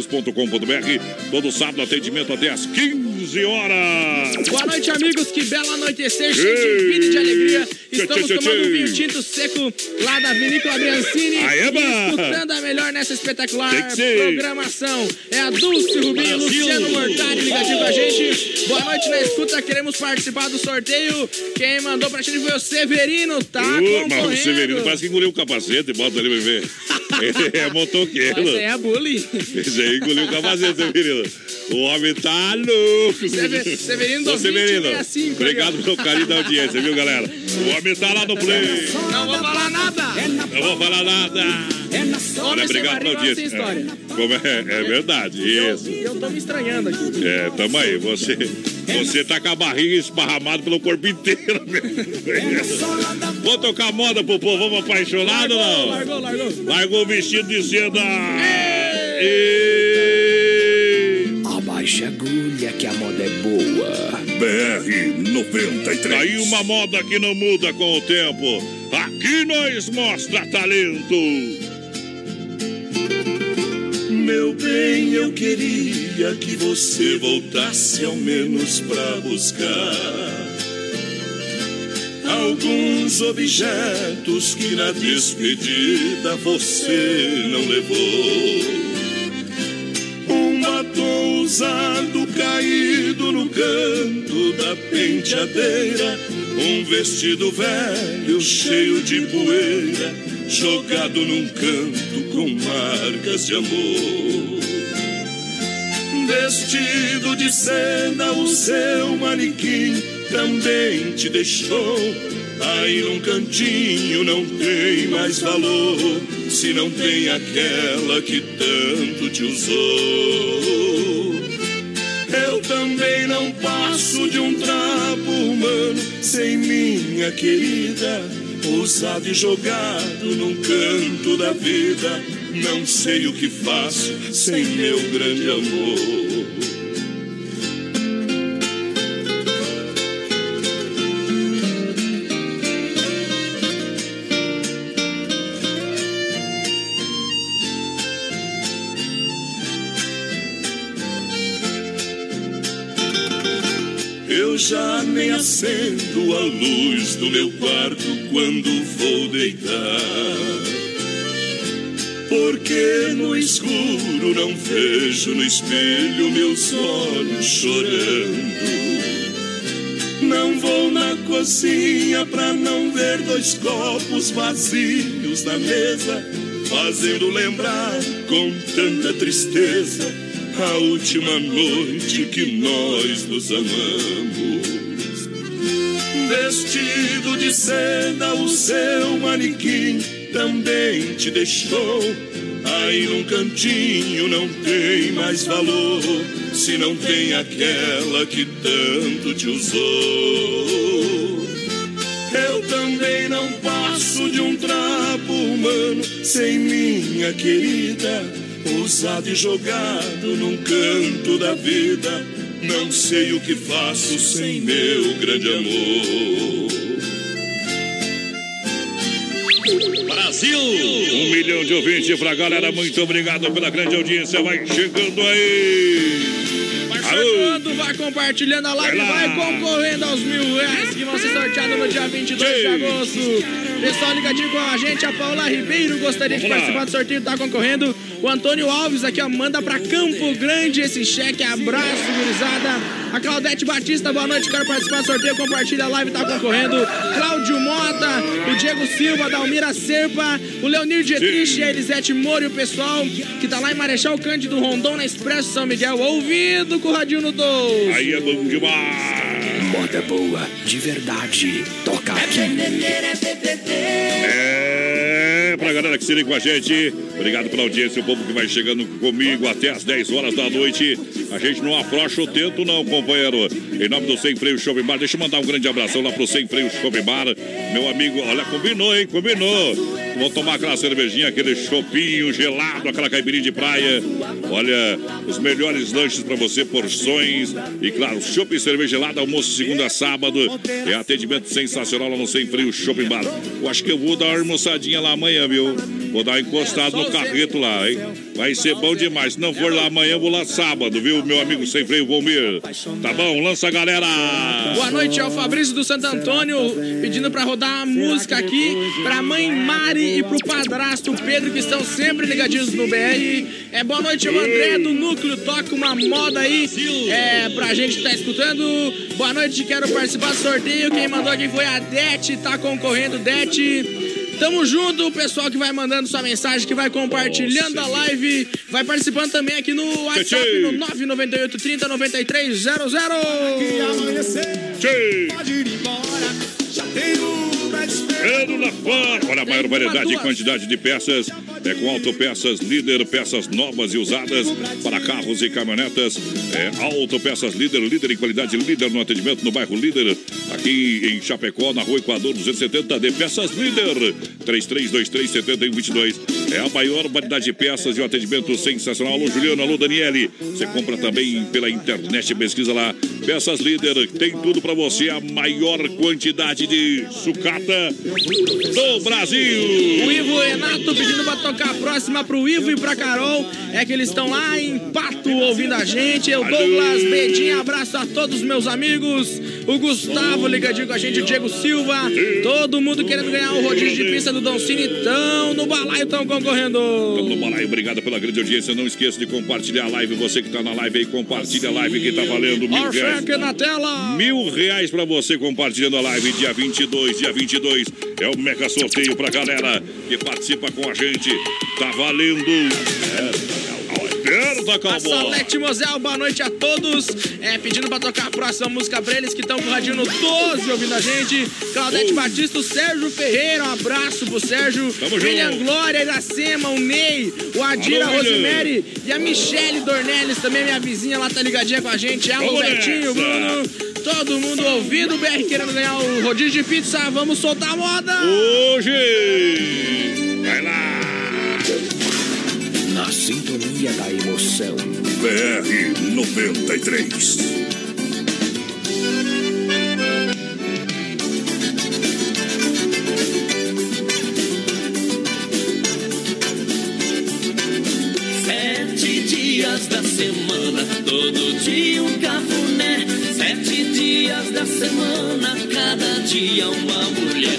www.demarcoveículos.com.br. Todo sábado, atendimento até às 15 horas. Boa noite, amigos. Que belo anoitecer, cheio de vida e de alegria. Estamos tchê, tchê, tomando um vinho tinto seco lá da Vinícola Briancini. Aeba! E escutando a melhor nessa espetacular programação. É a Dulce Rubinho. Luciano Mortari ligadinho com a gente. Boa noite na escuta. Queremos participar do sorteio. Quem mandou pra gente foi o Severino, tá? Uh, mas o. Severino parece que engoliu o capacete, bota ali ver. Ele é motoqueiro. Mas é a bully. Esse aí engoliu o capacete, Severino. O homem tá louco. Seve- Severino do Ô, Severino, 2065, obrigado ali, ó. pelo carinho da audiência, viu, galera? O homem tá lá no play. Não vou falar nada. Não vou falar nada. Olha, obrigado pela audiência. É, é, é verdade, isso. Eu tô me estranhando aqui. É, tamo aí. Você, você tá com a barriga esparramada pelo corpo inteiro. Vou tocar moda pro povo, apaixonado não? Largou, largou. Largou o vestido de seda. E... Abaixa a agulha que a moda é boa. BR 93. Aí uma moda que não muda com o tempo. Aqui nós mostra talento. Meu bem, eu queria que você voltasse ao menos pra buscar alguns objetos que na despedida você não levou. Um batom usado caído no canto da penteadeira, um vestido velho cheio de poeira, jogado num canto com marcas de amor. Vestido de seda, o seu manequim também te deixou. Aí num cantinho não tem mais valor, se não tem aquela que tanto te usou. Eu também não passo de um trapo humano sem minha querida, usado e jogado num canto da vida. Não sei o que faço sem meu grande amor. Nem acendo a luz do meu quarto quando vou deitar. Porque no escuro não vejo no espelho meus olhos chorando. Não vou na cozinha pra não ver dois copos vazios na mesa, fazendo lembrar com tanta tristeza a última noite que nós nos amamos. Vestido de seda, o seu manequim também te deixou. Aí num cantinho não tem mais valor, se não tem aquela que tanto te usou. Eu também não passo de um trapo humano sem minha querida, usado e jogado num canto da vida. Não sei o que faço sem meu grande amor. Brasil! Um milhão de ouvintes pra galera, muito obrigado pela grande audiência. Vai chegando aí! Vai chegando, vai compartilhando a live, Vai lá. vai concorrendo aos mil reais que vão ser sorteados no dia 22 de agosto. Pessoal ligadinho com a gente, a Paula Ribeiro gostaria de Vamos lá. participar do sorteio, tá concorrendo. O Antônio Alves aqui, ó, manda pra Campo Grande esse cheque. Abraço, gurizada. A Claudete Batista, boa noite, quero participar do sorteio, compartilha a live, tá concorrendo. Cláudio Mota, o Diego Silva, Dalmira Serpa, o Leonir Dietrich, a Elisete Moro e o pessoal que tá lá em Marechal Cândido Rondon, na Expresso São Miguel, ouvindo com o Radinho no 12. Aí é bom demais! Moda boa, de verdade. Toca aqui. É Pra galera que se liga com a gente, obrigado pela audiência, o povo que vai chegando comigo até as 10 horas da noite. A gente não afrouxa o tento, não, companheiro. Em nome do Sem Freio Shopping Bar, deixa eu mandar um grande abração lá pro Sem Freio Shopping Bar. Meu amigo, olha, combinou, hein? Combinou. Vou tomar aquela cervejinha, aquele chopinho gelado, aquela caipirinha de praia. Olha, os melhores lanches pra você, porções. E claro, chopp e cerveja gelada, almoço segunda a sábado. É atendimento sensacional lá no Sem Freio Shopping Bar. Eu acho que eu vou dar uma almoçadinha lá amanhã, viu? Vou dar uma encostada no carreto lá, hein? Vai ser bom demais. Se não for lá amanhã, vou lá sábado, viu? Meu amigo Sem Freio Volmir. Tá bom? Lança a galera! Boa noite, é o Fabrício do Santo Antônio, pedindo pra rodar a música aqui pra mãe Mari e pro padrasto Pedro, que estão sempre ligadinhos no BR. É boa noite, o André do Núcleo, toca uma moda aí é, pra gente que tá escutando. Boa noite, quero participar do sorteio. Quem mandou aqui foi a Dete, tá concorrendo, Dete. Tamo junto, o pessoal que vai mandando sua mensagem, que vai compartilhando a live, vai participando também aqui no WhatsApp no 998 30 93 00. Pode ir embora, já tem lá fora. Olha a maior variedade e quantidade de peças. É com Autopeças Líder, peças novas e usadas para carros e caminhonetas. É Autopeças Líder, líder em qualidade, líder no atendimento no bairro Líder. Aqui em Chapecó, na rua Equador 270, de Peças Líder. 33237122. É a maior variedade de peças e o atendimento sensacional. Alô, Juliano, alô, Daniele. Você compra também pela internet, pesquisa lá. Peças Líder, tem tudo para você. A maior quantidade de sucata do Brasil. O Ivo Renato pedindo pra tocar a próxima pro Ivo e pra Carol. É que eles estão lá em Pato ouvindo a gente. Eu, Douglas Bedinho, abraço a todos os meus amigos. O Gustavo ligadinho com a gente, o Diego Silva. Todo mundo querendo ganhar o rodízio de pista do Don Cine. Tão no balaio, tão concorrendo. Tamo no balaio, obrigado pela grande audiência. Não esqueça de compartilhar a live. Você que tá na live aí, compartilha a live que tá valendo mil Ó, reais. na tela. Mil reais pra você compartilhando a live dia 22, dia 22. É o mega sorteio pra galera que participa com a gente. Tá valendo. É, A cowboy. Salete Mosel, boa noite a todos. É, pedindo pra tocar a próxima música pra eles que estão com o radinho no 12 ouvindo a gente. Claudete Batista, o Sérgio Ferreira, um abraço pro Sérgio. Tamo William junto. Glória, Iracema, o Ney, o Adir, a Alô, William. Rosemary e a Michele Dornelles, também minha vizinha lá tá ligadinha com a gente. Ela, o Vamos Betinho. Bruno. Todo mundo ouvindo o BR querendo ganhar o rodízio de pizza. Vamos soltar a moda! Hoje! Vai lá! Sintonia da emoção. BR 93. Dias da semana, todo dia um cafuné. Sete dias da semana, cada dia uma mulher.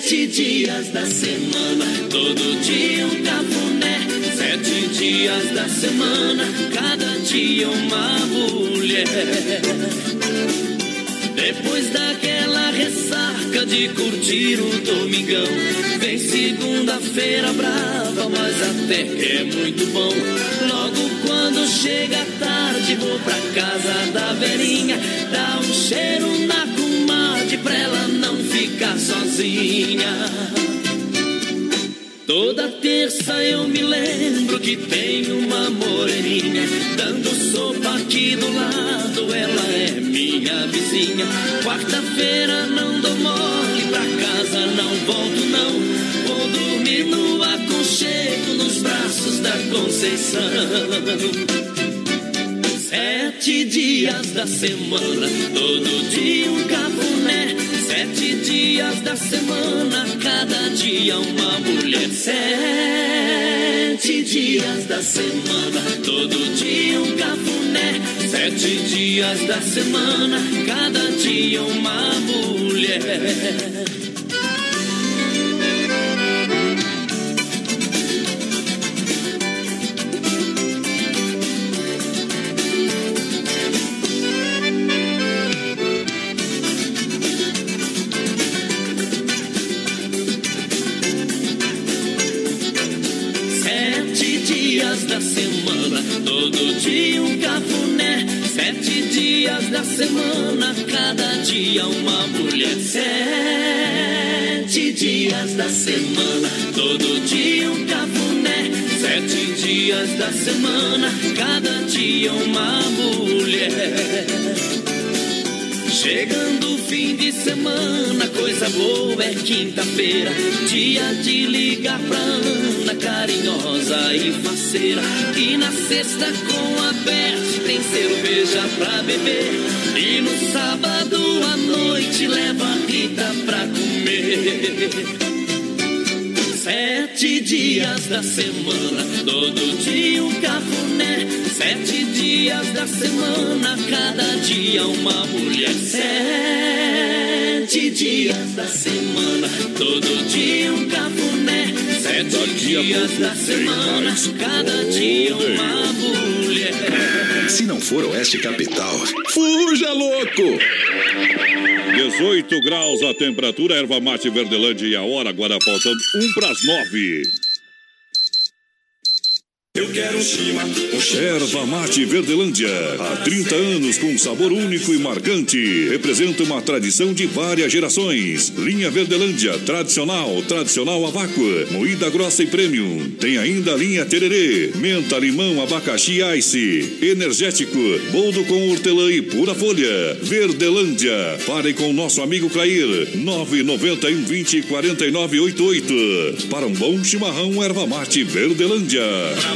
Sete dias da semana, todo dia um cafuné. Sete dias da semana, cada dia uma mulher. Depois daquela ressaca de curtir o domingão, vem segunda-feira brava, mas até que é muito bom. Logo quando chega tarde, vou pra casa da velhinha, dá um cheiro na comadre pra ela não ficar sozinha. Toda terça eu me lembro que tem uma moreninha dando sopa aqui do lado, ela é minha vizinha. Quarta-feira não dou mole pra casa, não volto não. Vou dormir no aconchego nos braços da Conceição. Sete dias da semana, todo dia um cafuné. Sete dias da semana, cada dia uma mulher. Sete dias da semana, todo dia um cafuné. Sete dias da semana, cada dia uma mulher. Dias da semana, todo dia um cafuné. Sete dias da semana, cada dia uma mulher. Sete dias da semana, todo dia um cafuné. Sete dias da semana, cada dia uma mulher. Chegando fim de semana, coisa boa é quinta-feira. Dia de ligar pra Ana, carinhosa e faceira. E na sexta com a Beth tem cerveja pra beber. E no sábado à noite leva a Rita pra comer. Sete dias da semana, todo dia um cafuné. Sete dias da semana, cada dia uma mulher. Sete dias da semana, todo dia um cafuné. Sete dias da semana, cada dia uma mulher. Se não for Oeste Capital, fuja louco! 18 graus a temperatura, erva mate Verdelândia e a hora agora faltando um para as nove. Eu quero um chima, um. Erva Mate Verdelândia. Há 30 anos com um sabor único e marcante. Representa uma tradição de várias gerações. Linha Verdelândia, tradicional, tradicional a moída grossa e premium. Tem ainda a linha Tererê, menta, limão, abacaxi ice, energético, boldo com hortelã e pura folha. Verdelândia. Pare com nosso amigo Clair. 991 20 49 88. Para um bom chimarrão, Erva Mate Verdelândia.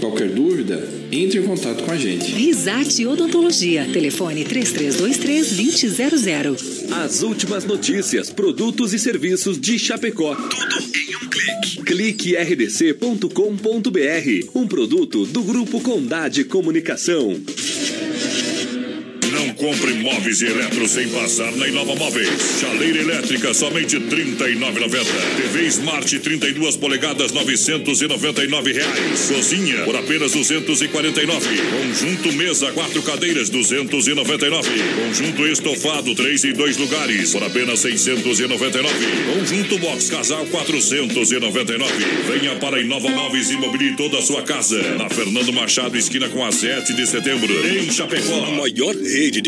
Qualquer dúvida, entre em contato com a gente. Risate Odontologia. Telefone 3323-2000. As últimas notícias, produtos e serviços de Chapecó. Tudo em um clique. Clique rdc.com.br. Um produto do Grupo Condade Comunicação. Compre móveis e eletros sem passar na Inova Móveis. Chaleira elétrica, somente R$ 39,90. TV Smart 32 polegadas, 999 reais. Cozinha, por apenas R$ 249. Conjunto mesa, quatro cadeiras, R$ 299. Conjunto estofado, três e dois lugares, por apenas R$ 699. Conjunto box casal, R$ 499. Venha para Inova Móveis e mobile toda a sua casa. Na Fernando Machado, esquina com a 7 de setembro, em Chapecó. A maior rede de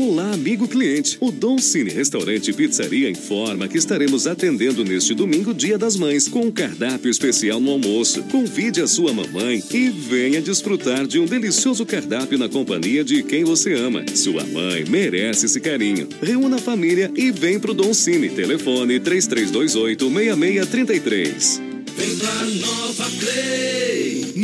Olá, amigo cliente. O Dom Cine Restaurante e Pizzaria informa que estaremos atendendo neste domingo, Dia das Mães, com um cardápio especial no almoço. Convide a sua mamãe e venha desfrutar de um delicioso cardápio na companhia de quem você ama. Sua mãe merece esse carinho. Reúna a família e vem pro Dom Cine. Telefone 3328 6633. Vem pra Nova Play.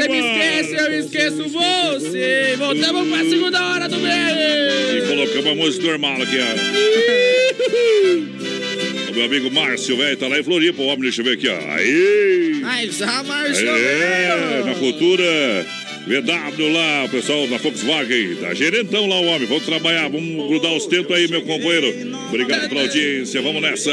Você me esquece, eu esqueço você. Voltamos pra segunda hora do E mês. colocamos a música normal aqui, ó. O meu amigo Márcio, velho, tá lá em Floripa. O homem, deixa eu ver aqui, ó. Aí! Ai, já Márcio. É, na cultura. VW lá, o pessoal da Volkswagen, da gerentão lá, o homem. Vamos trabalhar, vamos grudar os tentos aí, meu companheiro. Obrigado pela audiência, vamos nessa.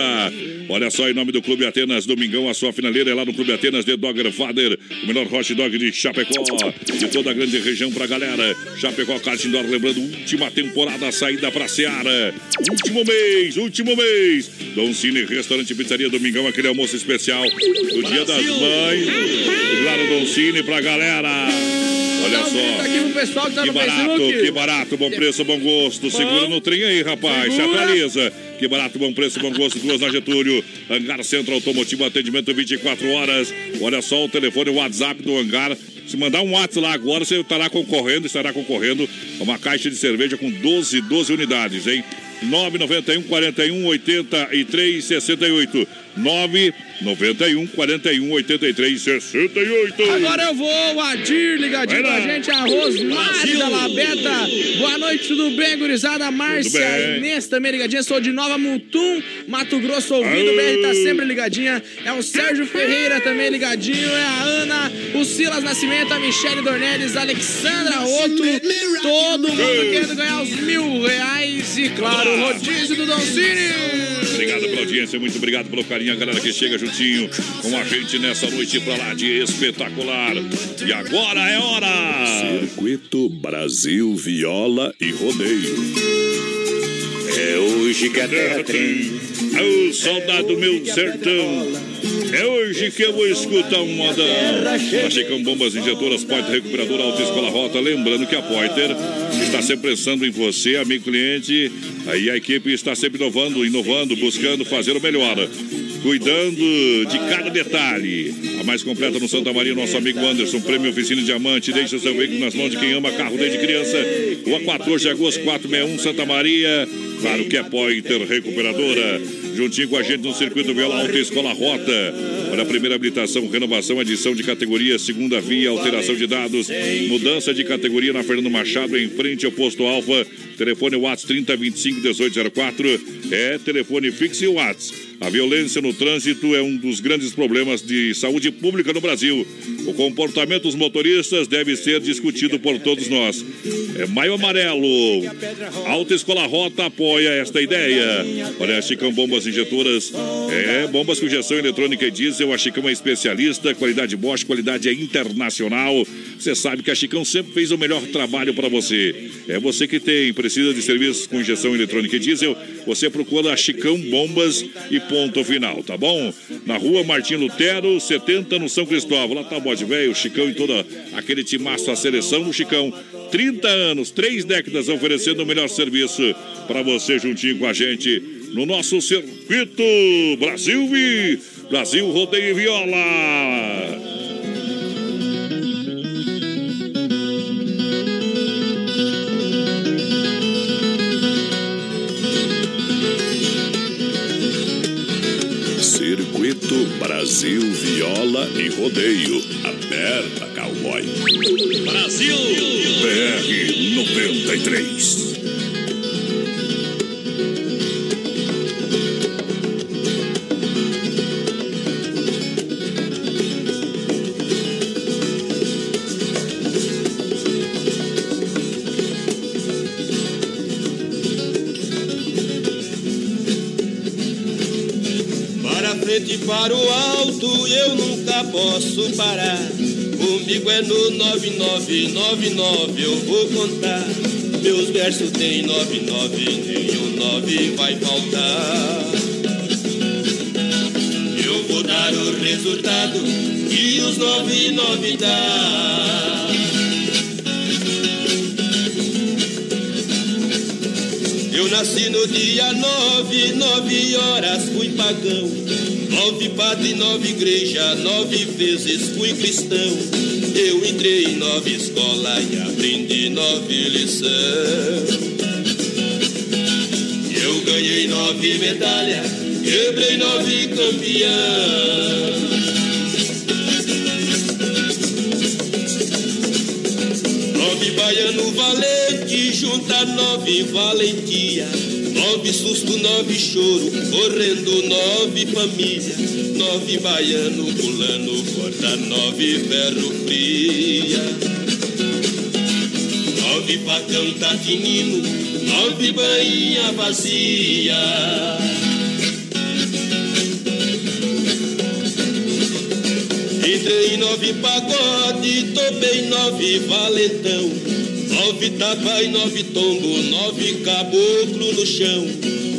Olha só, em nome do Clube Atenas, domingão, a sua finaleira é lá no Clube Atenas, The Dogger Father, o melhor hot dog de Chapecó, de toda a grande região pra galera. Chapecó Kart Indoor, lembrando, última temporada, saída pra Seara. Último mês, último mês. Dom Cine, Restaurante Pizzaria, domingão, aquele almoço especial do Dia das Mães. Lá no Dom Cine pra galera. Olha só. Aqui pro pessoal que tá Que barato, Facebook. que barato, bom preço, bom gosto. Segura no trem aí, rapaz. Se Segura. atualiza. Que barato, bom preço, bom gosto. Duas na Getúlio. Hangar Centro Automotivo, atendimento 24 horas. Olha só o telefone, o WhatsApp do Hangar. Se mandar um WhatsApp lá agora, você estará concorrendo, estará concorrendo a uma caixa de cerveja com 12, 12 unidades, hein? 991 41 83 68. 991 41 83 68. Agora eu vou, Adir ligadinho com a gente, a Rosmari da Labeta. Boa noite, tudo bem, gurizada? Márcia. Inês também ligadinha. Sou de Nova Mutum, Mato Grosso ouvindo. O BR tá sempre ligadinha. É o Sérgio Ferreira também ligadinho. É a Ana, o Silas Nascimento, a Michele Dornelles, a Alexandra Otto. Todo mundo querendo ganhar os mil reais. E claro, o rodízio do Don Cine. Obrigado pela audiência, muito obrigado pelo carinho, a galera que chega juntinho com a gente nessa noite pra lá de espetacular. E agora é hora! Circuito Brasil Viola e Rodeio. É hoje que a terra. É o soldado meu sertão. É hoje que eu vou escutar um modão. A Chicão Bombas Injetoras Poiter Recuperadora Alta Escola Rota. Lembrando que a Poiter está sempre pensando em você, amigo cliente. Aí a equipe está sempre inovando, inovando, buscando fazer o melhor. Cuidando de cada detalhe. A mais completa no Santa Maria, nosso amigo Anderson, Prêmio Oficina Diamante. Deixe o seu veículo nas mãos de quem ama carro desde criança. Rua 14 de agosto, 461, Santa Maria. Claro que é Pointer Recuperadora. Juntinho com a gente no Circuito Viola Alta Escola Rota. Olha a primeira habilitação, renovação, adição de categoria, segunda via, alteração de dados, mudança de categoria na Fernando Machado, em frente ao posto Alfa. Telefone WhatsApp 3025 1804. É telefone fixo e WhatsApp. A violência no trânsito é um dos grandes problemas de saúde pública no Brasil. O comportamento dos motoristas deve ser discutido por todos nós. É Maio Amarelo. Alta Escola Rota apoia esta ideia. Olha, a Chicão Bombas Injetoras. É, bombas com injeção eletrônica e diesel. A Chicão é especialista. Qualidade Bosch, qualidade é internacional. Você sabe que a Chicão sempre fez o melhor trabalho para você. É você que tem, precisa de serviços com injeção eletrônica e diesel. Você procura a Chicão Bombas e ponto final, tá bom? Na rua Martim Lutero, 70 no São Cristóvão. Lá tá o bode velho, o Chicão e toda aquele timaço, a seleção do Chicão. 30 anos, três décadas oferecendo o melhor serviço para você juntinho com a gente no nosso circuito Brasil Brasil Rodeio Viola. Circuito Brasil Viola e Rodeio. Aperta, cowboy. Brasil BR 93. Frente para o alto, eu nunca posso parar. Comigo é no 9999, eu vou contar. Meus versos tem 99, nenhum 9 vai faltar. Eu vou dar o resultado que os 99 dá. Eu nasci no dia nove, nove horas fui pagão. Nove padre, nove igreja, nove vezes fui cristão. Eu entrei em nove escola e aprendi nove lição. Eu ganhei nove medalhas, quebrei nove campeão. Nove baiano valente, junta nove valentia. Nove susto, nove choro, correndo nove família. Nove baiano pulando, corta nove ferro fria. Nove facão tatinino, nove bainha vazia. Entrei nove pagode, topei nove valentão. Nove tapa e nove tombo, nove caboclo no chão.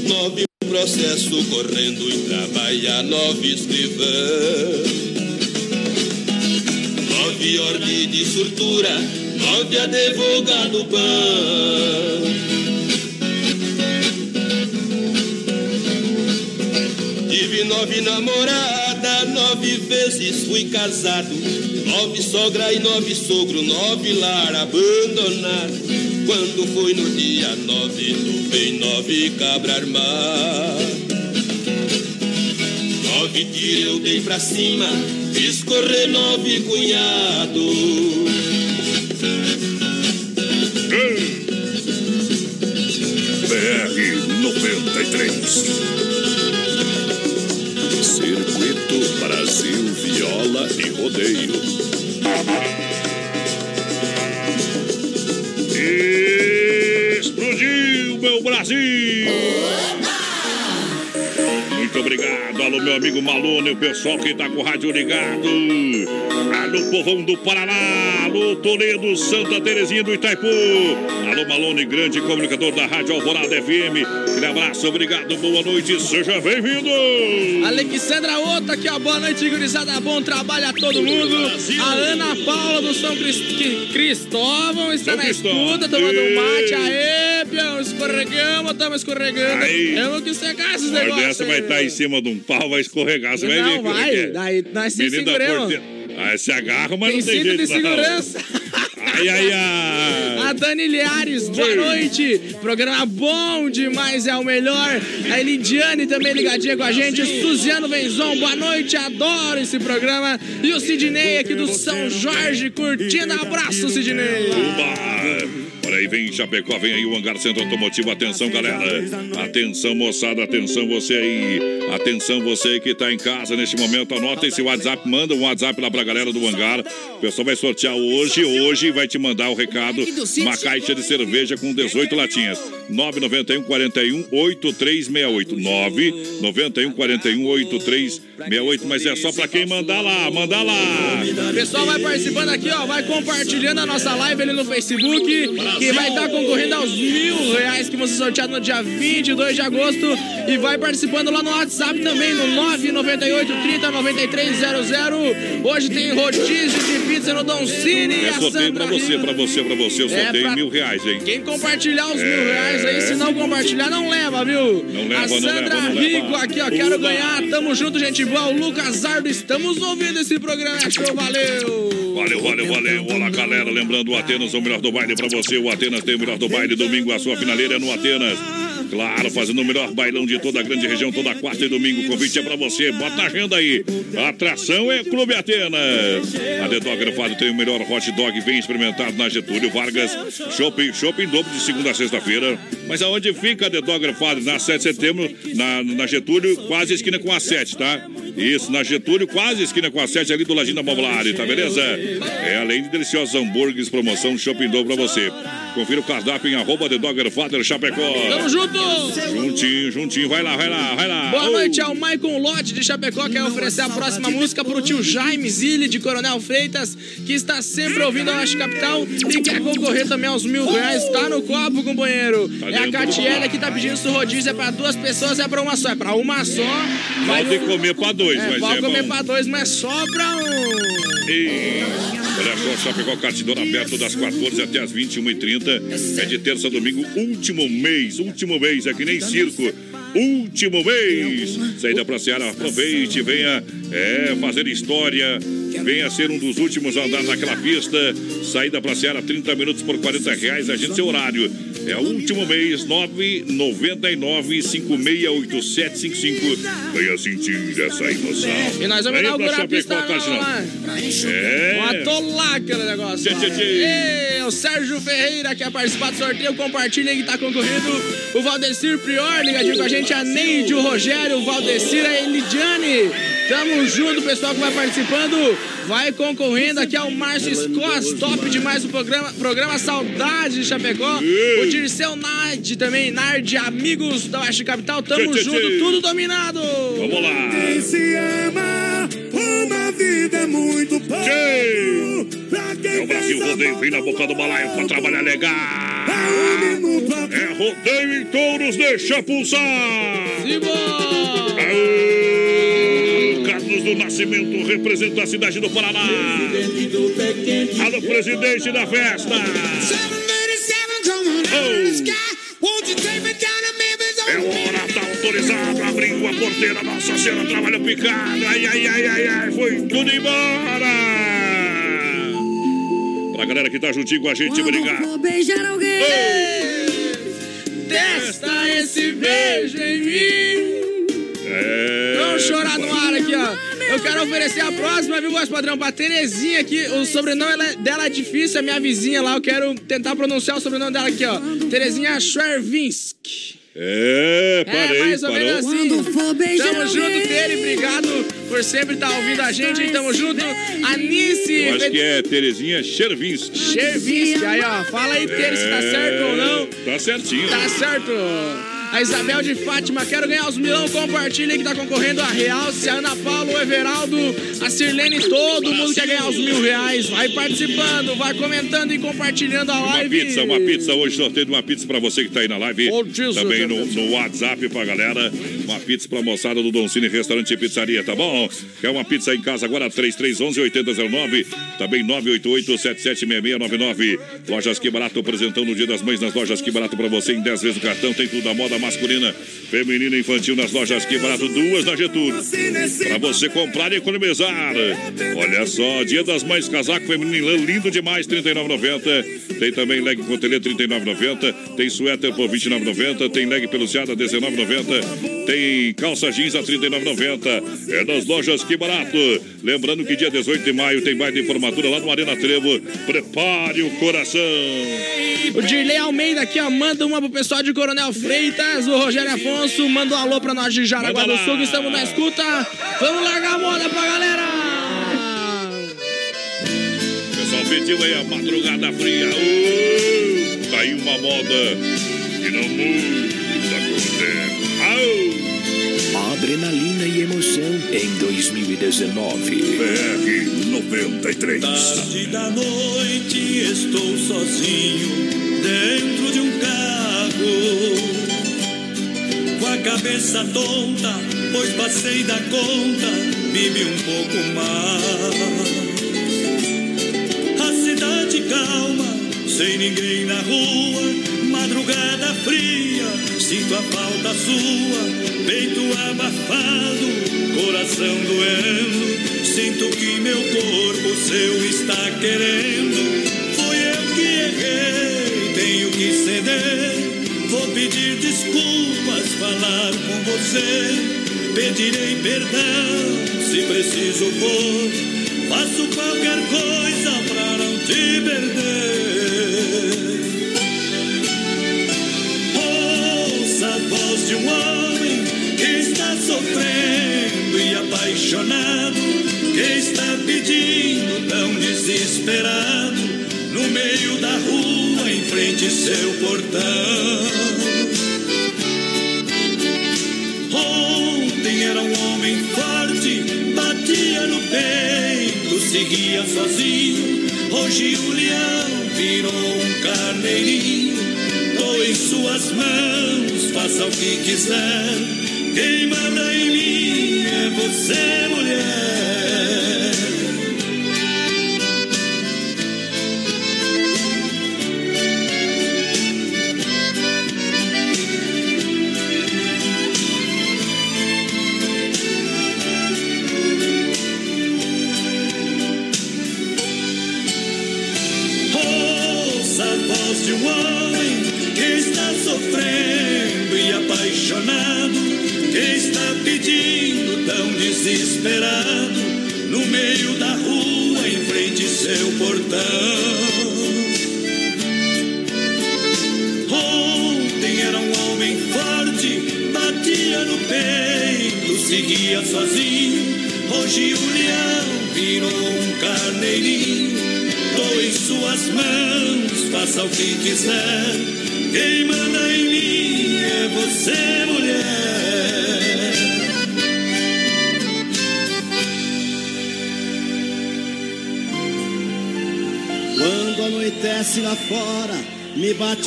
Nove processo correndo e trabalha nove escrivão. Nove ordem de surtura, nove advogado bom. Tive nove nove vezes fui casado. Nove sogra e nove sogro, nove lar abandonado. Quando foi no dia nove, topei nove cabra armado. Nove tiro eu dei pra cima, fiz correr nove cunhado. BR 93. Circuito Brasil Viola e Rodeio. Explodiu, meu Brasil! Muito obrigado, alô, meu amigo Malone, o pessoal que tá com o rádio ligado. Alô, povão do Paraná, alô, Toledo, Santa Terezinha do Itaipu. Alô, Malone, grande comunicador da Rádio Alvorada FM. Aquele abraço, obrigado, boa noite, seja bem-vindo. Alexandra Ota, aqui, ó. Boa noite, gurizada. Bom trabalho a todo mundo. A Ana Paula do São Crist- Cristóvão está São na Cristóvão. escuta, tomando um Ê. mate. Aê, peão, escorregamos, estamos escorregando. Aí. Temos que secar esses negócios. dessa vai estar em cima de um pau, vai escorregar, você vai ver. Não, vai. que é. Daí nós se seguramos. Ah, se agarra, mas Tem não tem cinto jeito de segurança. Ai, ai, ai. A Dani Liares, boa noite. Programa bom demais, é o melhor. A Elidiane também ligadinha com a gente. Suziano Venzon, boa noite, adoro esse programa. E o Sidney aqui do São Jorge, curtindo. Abraço, Sidney. Uba! Olha aí, vem Chapecó, vem aí o Hangar Centro Automotivo. Atenção, galera. Atenção, moçada. Atenção, você aí. Atenção, você aí que tá em casa neste momento. Anota esse WhatsApp, manda um WhatsApp lá pra galera do Hangar. O pessoal vai sortear hoje. Hoje vai te mandar o recado. Uma caixa de cerveja com 18 latinhas. 991 41 8368. 991 41 8368. Mas é só pra quem mandar lá. Manda lá. Pessoal vai participando aqui, ó, vai compartilhando a nossa live ali no Facebook, que vai estar concorrendo aos mil reais que vão ser sorteados no dia 22 de agosto. E vai participando lá no WhatsApp também, no 998 30 9300. Hoje tem rodízio de pizza no Don Cine. É a sorteio pra você, pra você, pra você. Eu É sorteio pra- mil reais, hein? Quem compartilhar os mil É. reais aí, se não compartilhar, não leva, viu? Não leva, a não Sandra leva, não Rico leva. aqui, ó, quero Uba. ganhar. Tamo junto, gente boa. O Lucas Ardo, estamos ouvindo esse programa. é Show, valeu! Valeu, valeu, valeu. Olá, galera. Lembrando, o Atenas é o melhor do baile pra você. O Atenas tem o melhor do baile. Domingo, a sua finaleira é no Atenas. Claro, fazendo o melhor bailão de toda a grande região, toda quarta e domingo. O convite é pra você. Bota na agenda aí. Atração é Clube Atenas. A The Dog Grafado tem o melhor hot dog. Vem experimentado na Getúlio Vargas. Shopping, shopping dobro de segunda a sexta-feira. Mas aonde fica a The Dog Grafado? Na 7 de setembro, na, na Getúlio, quase esquina com a 7, tá? Isso, na Getúlio, quase esquina com a 7, ali do ladinho da tá beleza? É, além de deliciosos hambúrgueres, promoção, shopping dobro pra você. Confira o cardápio em arroba The Dogger Father Chapecó. Tamo junto! Juntinho, juntinho. Vai lá, vai lá, vai lá. Boa Oh. noite ao Maicon Lote de Chapecó, que quer oferecer a próxima música pro tio Jaime Zilli de Coronel Freitas, que está sempre ouvindo a Oeste Capital e quer concorrer também aos mil reais. Tá no copo, companheiro. Tá é a. Catiele que tá pedindo se o rodízio é pra duas pessoas, é pra uma só. É pra uma só. Pode comer pra dois, É, mas pode é comer bom. pra dois, mas só pra um. E olha só, Chapecó Cartidor aberto das 14 até as 21h30. É de terça a domingo, último mês, último mês, é que nem circo. Último mês! Saída pra Seara, aproveite, venha é, fazer história, venha ser um dos últimos a andar naquela pista. Saída pra Seara, 30 minutos por 40 reais, agende seu horário. É o último mês, 999 568755. Venha sentir essa emoção. E nós vamos Venha inaugurar a pista Cartidor. lá. É. Vamos atolar aquele negócio. Tchê, tchê, tchê. Ei, o Sérgio Ferreira quer participar do sorteio. Compartilha aí que tá concorrendo. O Valdecir Prior ligadinho com a gente. A Neide, o Rogério, o Valdecir, a Elidiane. Tamo junto, pessoal que vai participando. Vai concorrendo aqui ao Márcio Scott. Top demais o programa. Programa Saudade de Chapecó. O Dirceu Nard também. Nard, amigos da Oeste Capital. Tamo Tchê, junto, tchê. tudo dominado. Vamos lá. Quem se ama, uma vida é muito pouco. Pra É quem o Brasil Rodeio, vem na boca do balaio pra trabalhar legal. É rodeio em touros, deixa pulsar. Aô, Do Nascimento representa a cidade do Paraná. Alô, presidente da festa. É hora, tá autorizado. Abriu a porteira, Nossa Senhora trabalhou picado. Ai, ai, ai, ai, ai, foi tudo embora. Pra galera que tá juntinho com a gente, obrigado. Vou beijar alguém. Testa esse beijo em mim. É. Vamos chorar no ar aqui, ó. Eu quero oferecer a próxima, viu, voz padrão? Pra Terezinha aqui. O sobrenome ela- dela é difícil, é minha vizinha lá. Eu quero tentar pronunciar o sobrenome dela aqui, ó. Terezinha Schwervinsk. É, parei, é, mais ou menos parou. assim. Tamo junto. Tere. Obrigado por sempre estar ouvindo a gente. Tamo junto. Anice. Eu acho que é Terezinha Chervinski. Chervinsk. Aí, ó. Fala aí, Tere, se tá certo ou não. Tá certinho. Tá certo. A Isabel de Fátima, quero ganhar os milão. Compartilha aí que tá concorrendo a Realce, a Ana Paula, o Everaldo, a Sirlene. Todo mundo quer ganhar os mil reais. Vai participando, vai comentando e compartilhando a Uma live. pizza, uma pizza. Hoje sorteio de uma pizza pra você que tá aí na live. Ô, Jesus, Também no, Jesus. no WhatsApp pra galera. Uma pizza pra moçada do Don Cine Restaurante e Pizzaria, tá bom? Quer uma pizza em casa agora? 3311-8009. Também 988-776699. Lojas Que Barato apresentando no Dia das Mães nas lojas Que Barato pra você em 10 vezes o cartão. Tem tudo da moda masculina, feminina e infantil nas lojas Que Barato. Duas na Getúlio. Pra você comprar e economizar. Olha só, Dia das Mães, casaco feminino lindo demais, R$ 39,90. Tem também leg cotelê, R$ 39,90. Tem suéter por R$ 29,90. Tem leg peluciada, R$ 19,90. Tem calça jeans a R$ 39,90. É nas lojas Que Barato. Lembrando que dia 18 de maio tem baile de formatura lá no Arena Trevo. Prepare o coração. O Dirley Almeida aqui, ó, manda uma pro pessoal de Coronel Freitas. O Rogério Afonso manda um alô pra nós de Jaraguá do. Sul, que estamos na escuta. Vamos largar a moda pra galera! O pessoal pediu aí a madrugada fria. Ô, tá aí uma moda que não muda com o tempo. Au! Adrenalina e emoção em 2019. BR 93. Tarde da noite estou sozinho dentro de um carro. Cabeça tonta, pois passei da conta, bebi um pouco mais. A cidade calma, sem ninguém na rua, madrugada fria, sinto a falta sua, peito abafado, coração doendo, sinto que meu corpo seu está querendo. Fui eu que errei, tenho que ceder. Vou pedir desculpas, falar com você. Pedirei perdão se preciso for. Faço qualquer coisa pra não te perder. Ouça a voz de um homem que está sofrendo e apaixonado, que está pedindo tão desesperado no meio da rua frente seu portão. Ontem era um homem forte, batia no peito, seguia sozinho. Hoje o leão virou um carneirinho. Em suas mãos, faça o que quiser. Quem manda em mim é você, mulher.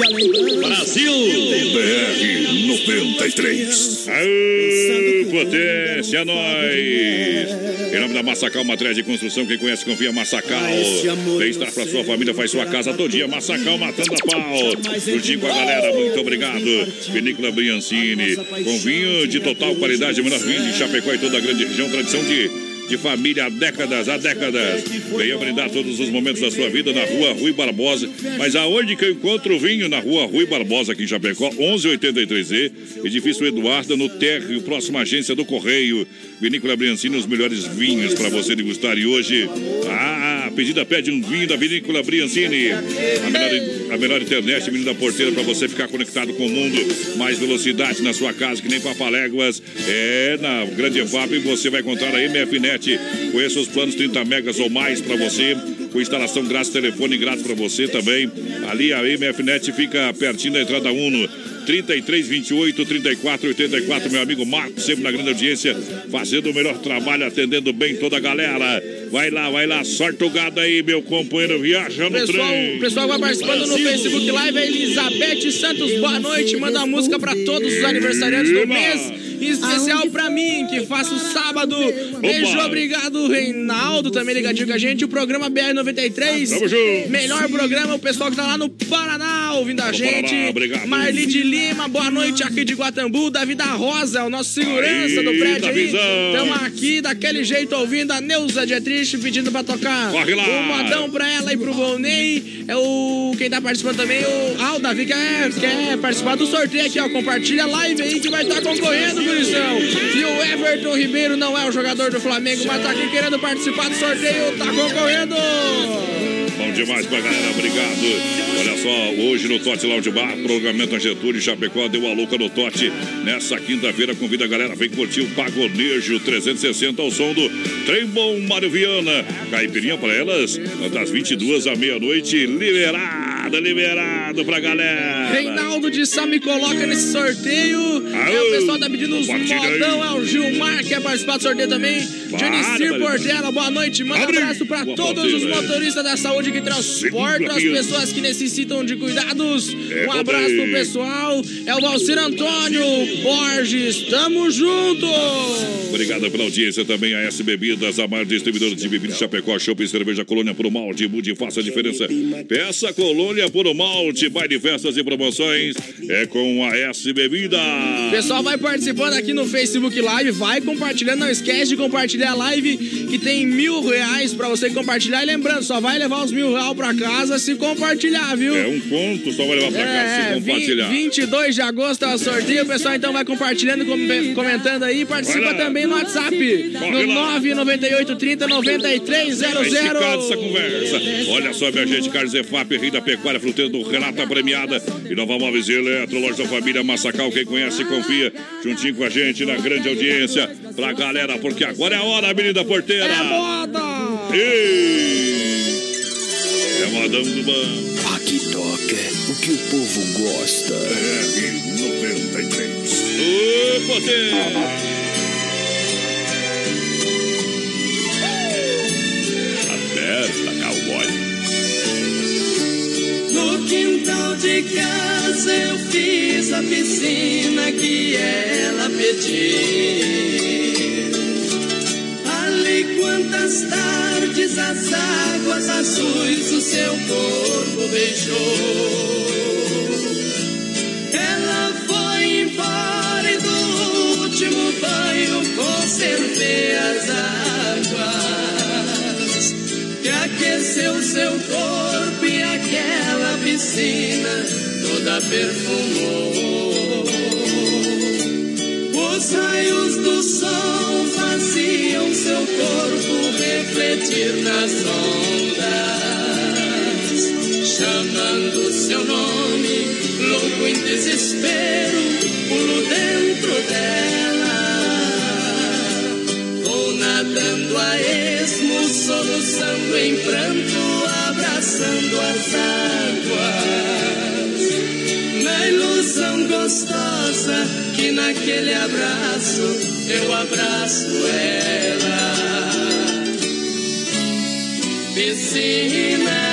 Brasil! BR 93. Aô, potência, nós! Em nome da Massacal Matriz de Construção, quem conhece, confia Massacal. Bem-estar pra sua família, faz sua casa todo dia. Massacal matando a pau. Juntinho com a galera, muito obrigado. Vinícola Briancini, com vinho de total qualidade, menor vinho de Chapecó e toda a grande região, tradição de de família há décadas, há décadas. Venha brindar todos os momentos da sua vida na rua Rui Barbosa. Mas aonde que eu encontro o vinho? Na rua Rui Barbosa, aqui em Chapecó, 1183E, edifício Eduardo, no térreo, próxima agência do Correio. Vinícola Briancini, os melhores vinhos para você degustar. E hoje, ah, a pedida pede um vinho da Vinícola Briancini. A melhor, a melhor internet, menino da porteira, para você ficar conectado com o mundo. Mais velocidade na sua casa, que nem Papaléguas. É, na Grande EFAP você vai encontrar a MFNet. Conheça os planos 30 megas ou mais para você. Com instalação grátis, telefone grátis para você também. Ali a MFNet fica pertinho da entrada Uno. 33 28 34 84, meu amigo Marcos, sempre na grande audiência, fazendo o melhor trabalho, atendendo bem toda a galera. Vai lá, vai lá, sorte o gado aí, meu companheiro, viaja no Pessoal, trem. o pessoal vai participando no Facebook Live, a Elizabeth Santos, boa noite, manda a música pra todos os aniversariantes do mês, especial pra mim, que faço sábado. Beijo, obrigado, Reinaldo, também ligadinho com a gente, o programa BR93, Tamo junto. melhor programa, o pessoal que tá lá no Paraná ouvindo a gente. Marli de Lima, boa noite aqui de Guatambu, Davi da Rosa, o nosso segurança Aí, do prédio aí, tamo aqui daquele jeito ouvindo a Neuza Dietrich pedindo pra tocar Corre lá. o modão pra ela e pro Volney. É o. Quem tá participando também, o. Ah, o Davi quer, quer participar do sorteio aqui, ó. Compartilha a live aí que vai estar concorrendo, E o Everton Ribeiro não é o jogador do Flamengo, mas tá aqui querendo participar do sorteio, tá concorrendo! Bom demais pra galera, obrigado. Olha só, hoje no Tote Lounge Bar, prolongamento Getúlio Chapecó deu a louca no Tote. Nessa quinta-feira, convida a galera, vem curtir o Pagonejo 360 ao som do Trem Bom Mário Viana. Caipirinha pra elas, das 22 à meia-noite, liberado, liberado pra galera. Reinaldo de Sá me coloca nesse sorteio. Aô, é o pessoal tá pedindo aí. modão, é o Gilmar que quer participar do sorteio também. Janicir Bárbaro. Portela, boa noite. Manda um abraço pra Boa todos os velho. motoristas da saúde que Segunda as pessoas que necessitam de cuidados. É, um abraço pro pessoal. É o Valcir Antônio Borges. Tamo junto! Obrigado pela audiência também. A S Bebidas, a maior distribuidora de bebidas Chapecó, Shopping Cerveja Colônia por Malte. Mude e faça a diferença. Peça Colônia por Malte. Baile, festas e promoções é com a S Bebidas. O pessoal vai participando aqui no Facebook Live, vai compartilhando, não esquece de compartilhar a live que tem mil reais pra você compartilhar. E lembrando, só vai levar os mil reais pra casa se compartilhar, viu? É um ponto, só vai levar pra casa É, se compartilhar. 22 de agosto é o sorteio. O pessoal então vai compartilhando, com- comentando aí. Participa também no WhatsApp. Corre no lá. 998 30 9300. Tá esticado essa conversa. Olha só, minha gente, Carlos EFAP, Rei da Pecuária, fruteiro do Renata Premiada e Nova Móveis e Eletro, loja da família Massacal. Quem conhece, confia. Juntinho com a gente na grande audiência pra galera, porque agora é a hora, menina porteira. É moda! Ei! Modão do banco. Aqui toca o que o povo gosta. BR-93. O poder. Aperta, cowboy. No quintal de casa eu fiz a piscina que ela pediu. Quantas tardes as águas azuis o seu corpo beijou. Ela foi embora e do último banho conservei as águas que aqueceu seu corpo e aquela piscina toda perfumou. Os raios do sol seu corpo refletir nas ondas, chamando seu nome, louco em desespero, pulo dentro dela. Vou nadando a esmo, soluçando em pranto, abraçando as águas. Ilusão gostosa que naquele abraço eu abraço ela. Piscina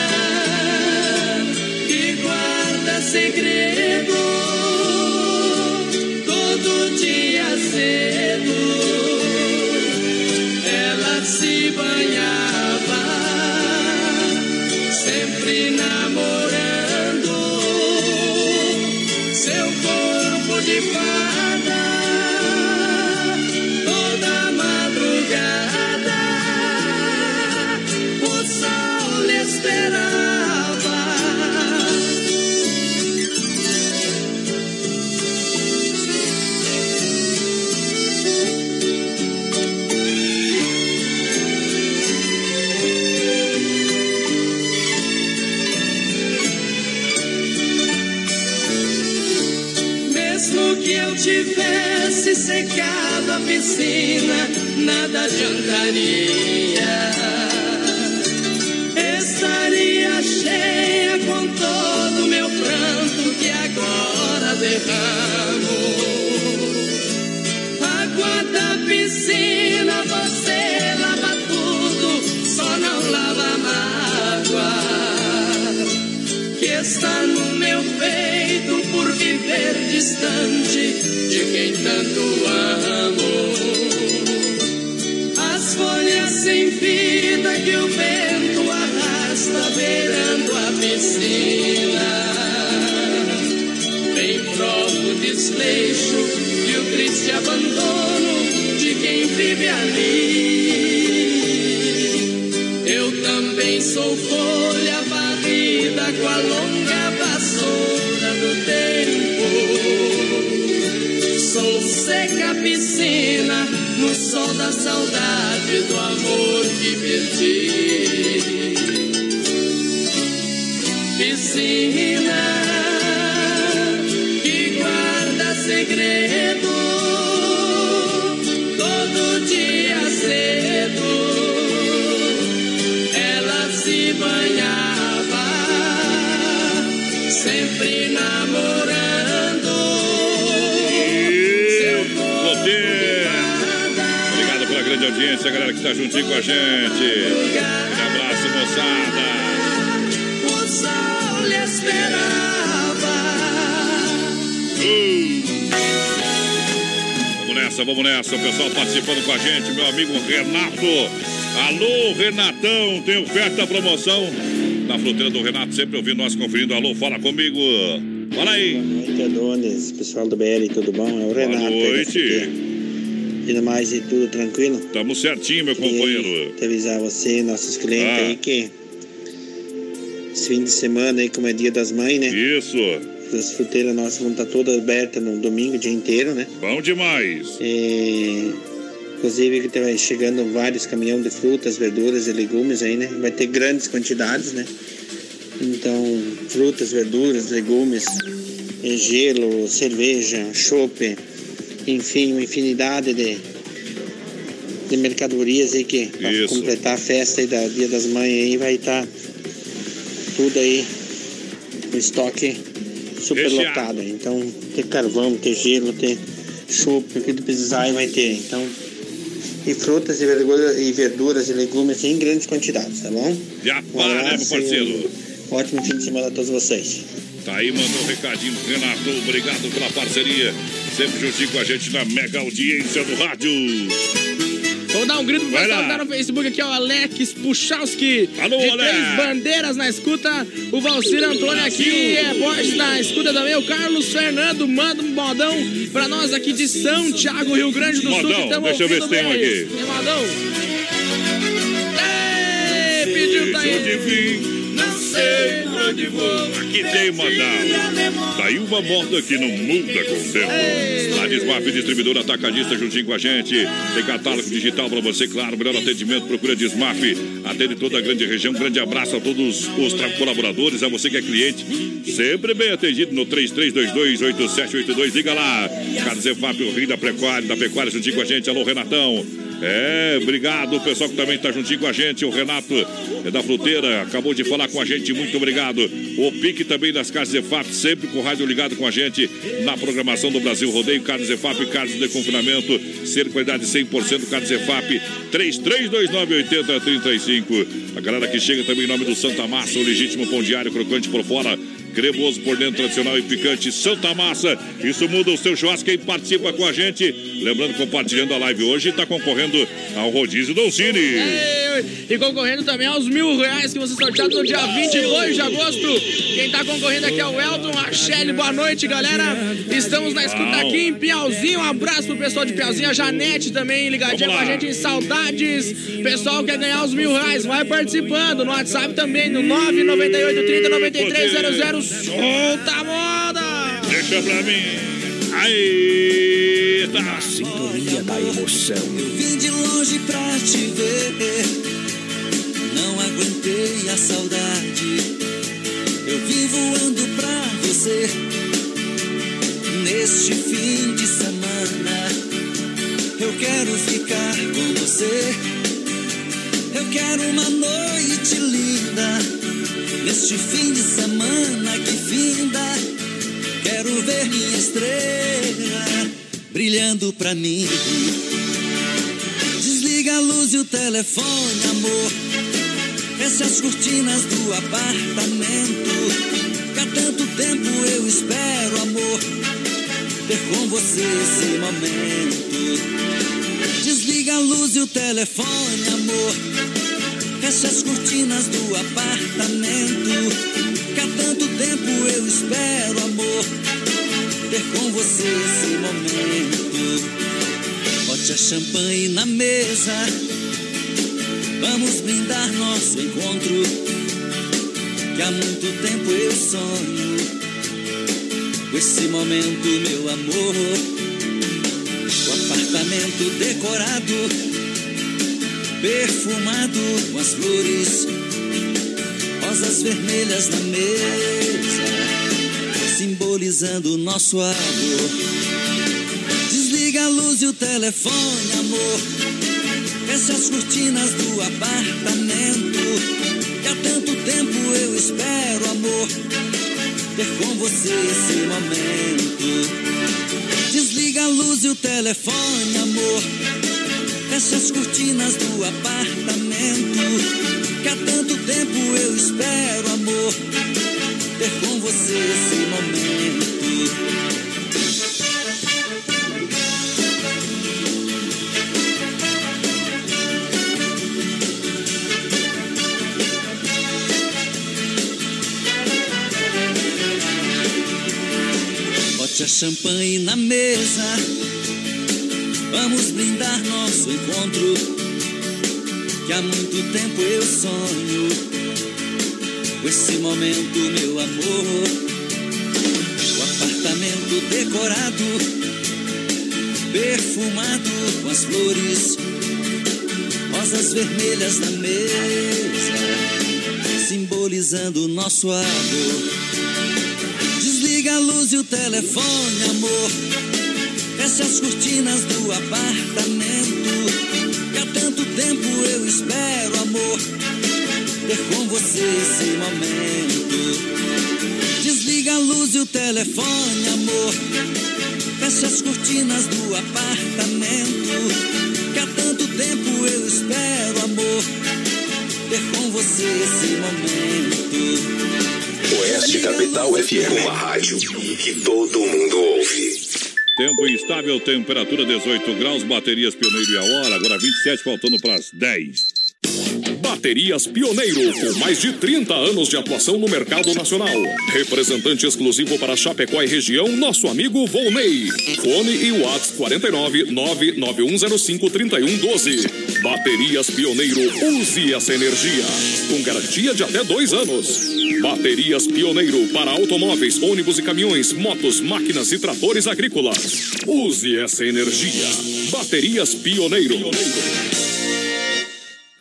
secado a piscina, nada adiantaria. Estaria cheia com todo o meu pranto que agora derramo. Distante de quem tanto amo. As folhas sem vida que o vento arrasta beirando a piscina. Bem provo o desleixo e o triste abandono de quem vive ali. Eu também sou folha varrida com a longa Seca piscina no sol da saudade do amor que perdi. Audiência, galera que está juntinho com a gente. Um abraço, moçada. o sol lhe esperava. Vamos nessa, vamos nessa. O pessoal participando com a gente, meu amigo Renato. Alô, Renatão, tem oferta, promoção na fruteira do Renato, sempre ouvindo nós conferindo. Alô, fala comigo. Fala aí. Boa noite, Adonis, pessoal do BL, tudo bom? É o Renato. da noite. No mais, e tudo tranquilo? Tamo certinho, meu Queria companheiro. Te avisar você, nossos clientes Ah. aí, que esse fim de semana aí, como é dia das mães, né? Isso. As fruteiras nossas vão estar todas abertas no domingo, o dia inteiro, né? Bom demais. E, inclusive, que vai chegando vários caminhões de frutas, verduras e legumes aí, né? Vai ter grandes quantidades, né? Então, frutas, verduras, legumes, gelo, cerveja, chopp, enfim, uma infinidade de, de mercadorias aí que para completar a festa aí da Dia das Mães aí vai estar tudo aí no estoque super lotado. Então, ter carvão, ter gelo, ter chope, o que tu precisar aí vai ter. Então, e frutas e verduras, e verduras e legumes em grandes quantidades, tá bom? Já Um para, né, meu parceiro? um Ótimo fim de semana a todos vocês. Tá aí, mandou um recadinho, Renato. Obrigado pela parceria. Sempre juntinho com a gente na mega audiência do rádio. Vou dar um grito pro Vai pessoal que tá no Facebook aqui, ó. Alex Puchalski. Alô, de Alex. Três Bandeiras na escuta. O Valcir Antônio aqui é Borges na escuta também. O Carlos Fernando manda um modão pra nós aqui de São Tiago, Rio Grande do Sul. Modão, que tamo deixa eu ver se tem um aqui. Tem modão? Ei, pediu, tá aí. Onde. Aqui tem modal. Daí uma moda que não muda com o tempo. A Desmaf Distribuidora Atacadista juntinho com a gente. Tem catálogo digital pra você, claro. Melhor atendimento, procura Desmaf. Atende toda a grande região. Grande abraço a todos os colaboradores, a você que é cliente. Sempre bem atendido no 33228782. Liga lá. Carlos Efap, o Rio da Pecuária, da Pecuária juntinho com a gente. Alô, Renatão. É, obrigado, pessoal que também está juntinho com a gente. O Renato é da Fruteira, acabou de falar com a gente, muito obrigado. O Pique também das Casas EFAP, sempre com o rádio ligado com a gente na programação do Brasil Rodeio. Carlos EFAP, Carlos de Confinamento, ser qualidade 100%. Carlos EFAP, 33298035. A galera que chega também em nome do Santa Massa, o legítimo pão diário, crocante por fora. Cremoso por dentro, tradicional e picante, Santa Massa. Isso muda o seu churrasco. Quem participa com a gente, lembrando, compartilhando a live hoje, está concorrendo ao rodízio Don Cine. Ei, E concorrendo também aos mil reais que você sorteado no dia 22 de agosto. Quem tá concorrendo aqui é o Elton, a Shelly. Boa noite, galera. Estamos na escuta aqui em Piauzinho. Um abraço pro pessoal de Piauzinho. A Janete também ligadinha com a gente em saudades. Pessoal quer ganhar os mil reais, vai participando. No WhatsApp também, no 998 30 93 00. Solta a moda! Deixa pra mim. Aí, tá. Sintonia da emoção. Vim de longe pra te ver. Não aguentei a saudade. Eu vim voando pra você. Neste fim de semana. Eu quero ficar com você. Eu quero uma noite linda. Neste fim de semana que finda. Quero ver minha estrela brilhando pra mim. Desliga a luz e o telefone, amor. Fecha as cortinas do apartamento. Que há tanto tempo eu espero, amor. Ter com você esse momento. Desliga a luz e o telefone, amor. Fecha as cortinas do apartamento. Que há tanto tempo eu espero, amor. Ter com você esse momento. Bote a champanhe na mesa. Vamos brindar nosso encontro. Que há muito tempo eu sonho. Com esse momento, meu amor. O apartamento decorado, perfumado com as flores, rosas vermelhas na mesa, simbolizando o nosso amor. Desliga a luz e o telefone, amor. Fecha as cortinas do apartamento. Que há tanto tempo eu espero, amor. Ter com você esse momento. Desliga a luz e o telefone, amor. Fecha as cortinas do apartamento. Que há tanto tempo eu espero, amor. Ter com você esse momento. Bote a champanhe na mesa. Vamos brindar nosso encontro. Que há muito tempo eu sonho. Com esse momento, meu amor. O apartamento decorado, perfumado com as flores, rosas vermelhas na mesa, simbolizando o nosso amor. Desliga a luz e o telefone, amor. Fecha as cortinas do apartamento. Que há tanto tempo eu espero, amor. Ter com você esse momento. Desliga a luz e o telefone, amor. Feche as cortinas do apartamento. Que há tanto tempo eu espero, amor. Ter com você esse momento. Oeste Capital FM, uma rádio que todo mundo ouve. Tempo instável, temperatura 18 graus, baterias Pioneiro e a hora, agora 27, faltando para as 10. Baterias Pioneiro, com mais de 30 anos de atuação no mercado nacional. Representante exclusivo para Chapecó e região, nosso amigo Volney. Fone e Whats 49 99105 3112. Baterias Pioneiro, use essa energia. Com garantia de até dois anos. Baterias Pioneiro para automóveis, ônibus e caminhões, motos, máquinas e tratores agrícolas. Use essa energia. Baterias Pioneiro.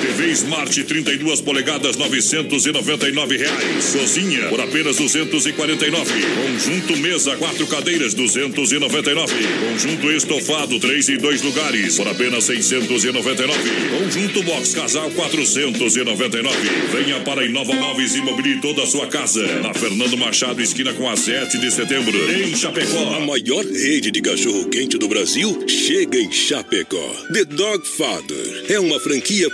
TV Smart 32 polegadas, 999 reais. Cozinha por apenas 249. Conjunto mesa, quatro cadeiras, 299. Conjunto estofado, três e dois lugares, por apenas 699. Conjunto box casal, 499. Venha para Inova Móveis e mobile toda a sua casa. Na Fernando Machado, esquina com a 7 de setembro. Em Chapecó. A maior rede de cachorro quente do Brasil chega em Chapecó. The Dog Father é uma franquia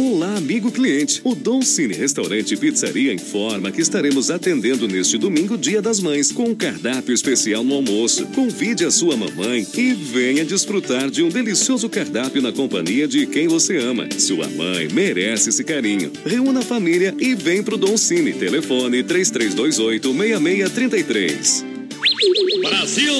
Olá, amigo cliente. O Dom Cine Restaurante Pizzaria informa que estaremos atendendo neste domingo, Dia das Mães, com um cardápio especial no almoço. Convide a sua mamãe e venha desfrutar de um delicioso cardápio na companhia de quem você ama. Sua mãe merece esse carinho. Reúna a família e vem pro Dom Cine. Telefone 3328 6633. Brasil!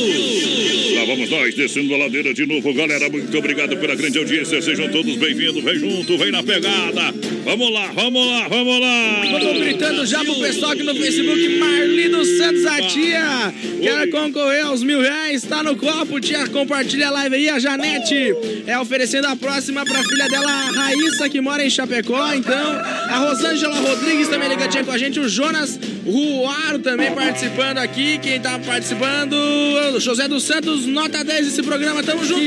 Lá vamos nós, descendo a ladeira de novo, galera. Muito obrigado pela grande audiência. Sejam todos bem-vindos. Vem junto, vem na pegada. Vamos lá, vamos lá, vamos lá. Vamos gritando já pro pessoal aqui no Facebook. Marli dos Santos, a tia. Quer concorrer aos mil reais? Tá no copo, tia. Compartilha a live aí. A Janete é oferecendo a próxima pra filha dela, a Raíssa, que mora em Chapecó. Então, a Rosângela Rodrigues também ligadinha com a gente. O Jonas Ruaro também participando aqui. Quem tá participando? O José dos Santos, nota 10 desse programa. Tamo junto.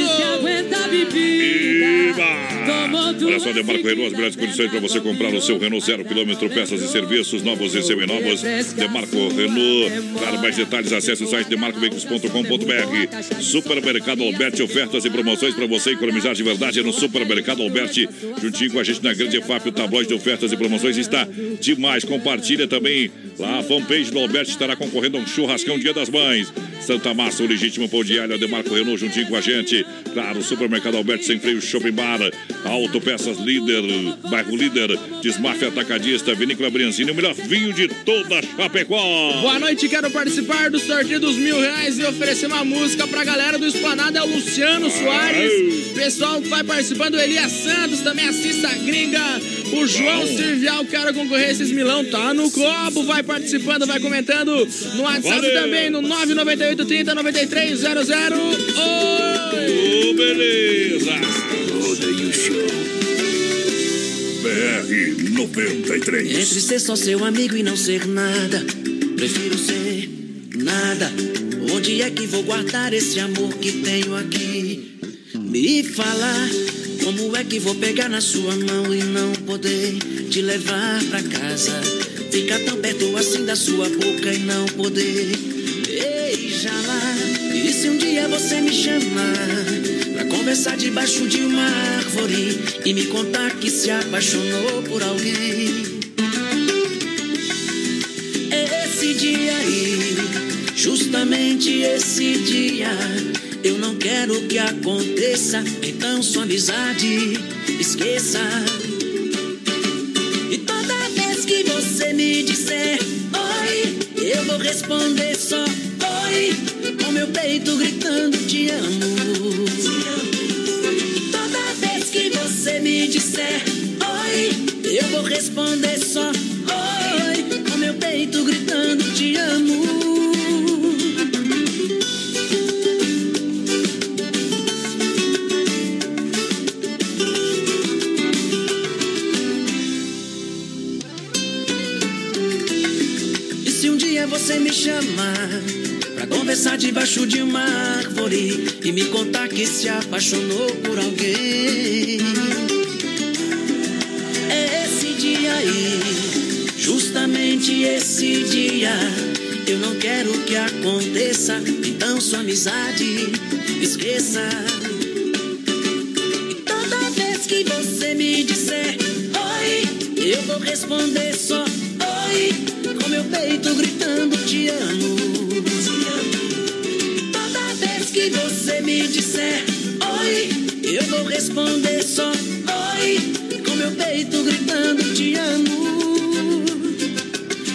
Olha só, Demarco Renault, as melhores condições para você comprar o seu Renault zero quilômetro, peças e serviços novos e seminovos. Demarco Renault. Para mais detalhes, acesse o site demarcoveículos.com.br. Supermercado Alberti, ofertas e promoções para você economizar de verdade no Supermercado Alberti. Juntinho com a gente na Grande EFAP, o tabloide de ofertas e promoções está demais. Compartilha também lá a fanpage do Alberti estará concorrendo a um churrascão Dia das Mães. Santa Massa, o legítimo pão de alho, Demarco Renault juntinho com a gente. Claro, Supermercado Alberto Sem Freio, Shopping Bar, Autopeças Líder, Bairro Líder, Desmafia Atacadista, Vinícola Brianzini, o melhor vinho de toda Chapecó. Boa noite, quero participar do sorteio dos mil reais e oferecer uma música pra galera do Esplanada, é o Luciano Soares. Pessoal que vai participando, Elias Santos, também a Cissa Gringa, o João Servial, quero concorrer a esses milão, tá no copo, vai participando, vai comentando no WhatsApp Valeu. também, no 998 30 93 00. Oi! Ô, beleza! Rodeio Show. BR 93. Entre ser só seu amigo e não ser nada, prefiro ser nada. Onde é que vou guardar esse amor que tenho aqui? Me falar, como é que vou pegar na sua mão e não poder te levar pra casa? Ficar tão perto assim da sua boca e não poder E se um dia você me chamar pra conversar debaixo de uma árvore e me contar que se apaixonou por alguém? Esse dia aí, justamente esse dia, eu não quero que aconteça, então sua amizade esqueça. E toda vez que você me disser oi, eu vou responder meu peito gritando te amo. Toda vez que você me disser oi, eu vou responder só pra conversar debaixo de uma árvore e me contar que se apaixonou por alguém? É esse dia aí, justamente esse dia. Eu não quero que aconteça, então sua amizade esqueça. E toda vez que você me disser oi, eu vou responder só responder só oi, com meu peito gritando te amo.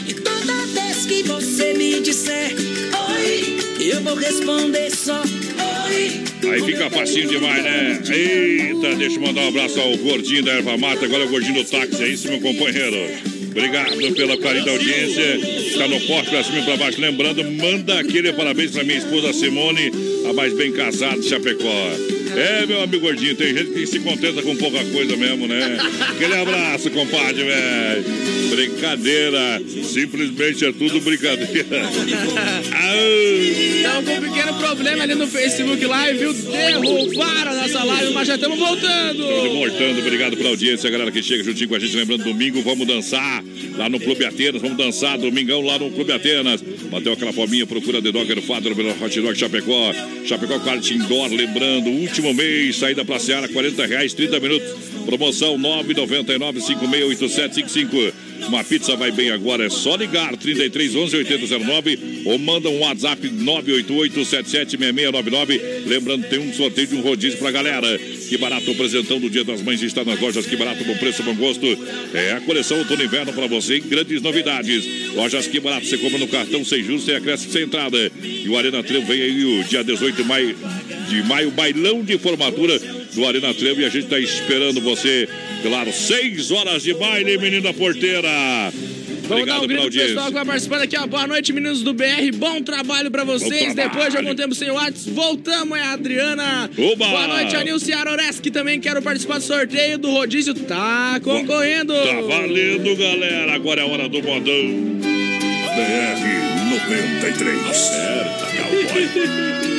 E toda vez que você me disser oi, eu vou responder só oi. Aí fica facinho demais, né? Eita, deixa eu mandar um abraço ao gordinho da erva mata, agora é o gordinho do táxi, é isso, meu companheiro. Obrigado pela carinho da audiência. Está no forte pra cima e pra baixo. Lembrando, manda aquele parabéns pra minha esposa Simone, a mais bem casada de Chapecó. É, meu amigo gordinho, tem gente que se contenta com pouca coisa mesmo, né? Aquele abraço, compadre, velho. Brincadeira. Simplesmente é tudo brincadeira. Estamos com um pequeno problema ali no Facebook Live, viu? Derrubaram a nossa live, mas já estamos voltando. Estamos voltando, obrigado pela audiência, galera que chega juntinho com a gente. Lembrando, domingo vamos dançar lá no Clube Atenas, vamos dançar domingão lá no Clube Atenas. Bateu aquela fominha, procura The Dogger Father Hot Dog Chapecó. Chapecó Kart Indoor, lembrando, último mês, saída pra Seara, 40 reais, 30 minutos. Promoção 999-568755. Uma pizza vai bem agora, é só ligar 33 11 8009 ou manda um WhatsApp 988 776699. Lembrando, tem um sorteio de um rodízio pra galera. Que barato, o presentão do Dia das Mães está nas lojas. Que barato, bom preço, bom gosto. É a coleção outono e inverno pra você. Grandes novidades. Lojas Que Barato, você compra no cartão sem juros, sem acréscimo, sem entrada. E o Arena Trevo vem aí o dia 18 de maio, de maio bailão de formatura do Arena Trevo. E a gente está esperando você. Claro, seis horas de baile, menina porteira. Vamos dar Obrigado um grito pro pessoal que vai participando aqui, ó. Boa noite, meninos do BR. Bom trabalho pra vocês. trabalho. Depois de algum tempo sem o WhatsApp, voltamos, é a Adriana. Oba! Boa noite, a Nilce Aroreski. Também quero participar do sorteio do rodízio. Tá concorrendo. Tá valendo, galera. Agora é a hora do modão. BR 93. Acerta, cowboy.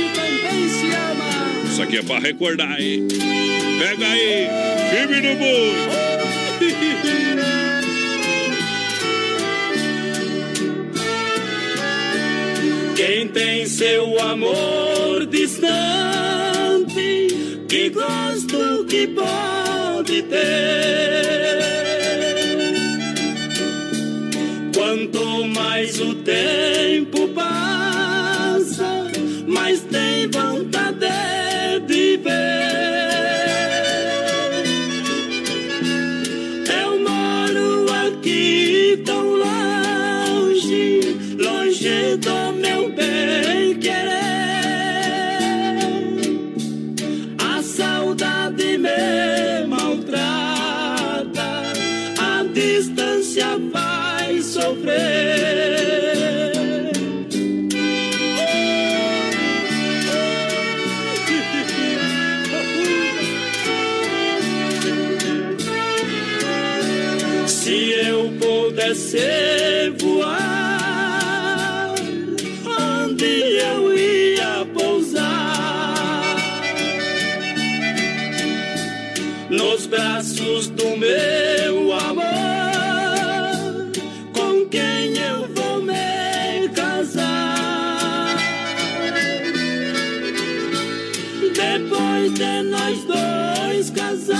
Longe também se ama. Isso aqui é pra recordar, hein? Pega aí, firme no boi. Quem tem seu amor distante, que gosto que pode ter. Quanto mais o tempo passa, mas tem vontade de ver. Pudesse voar, onde eu ia pousar? Nos braços do meu amor, com quem eu vou me casar? Depois de nós dois casados,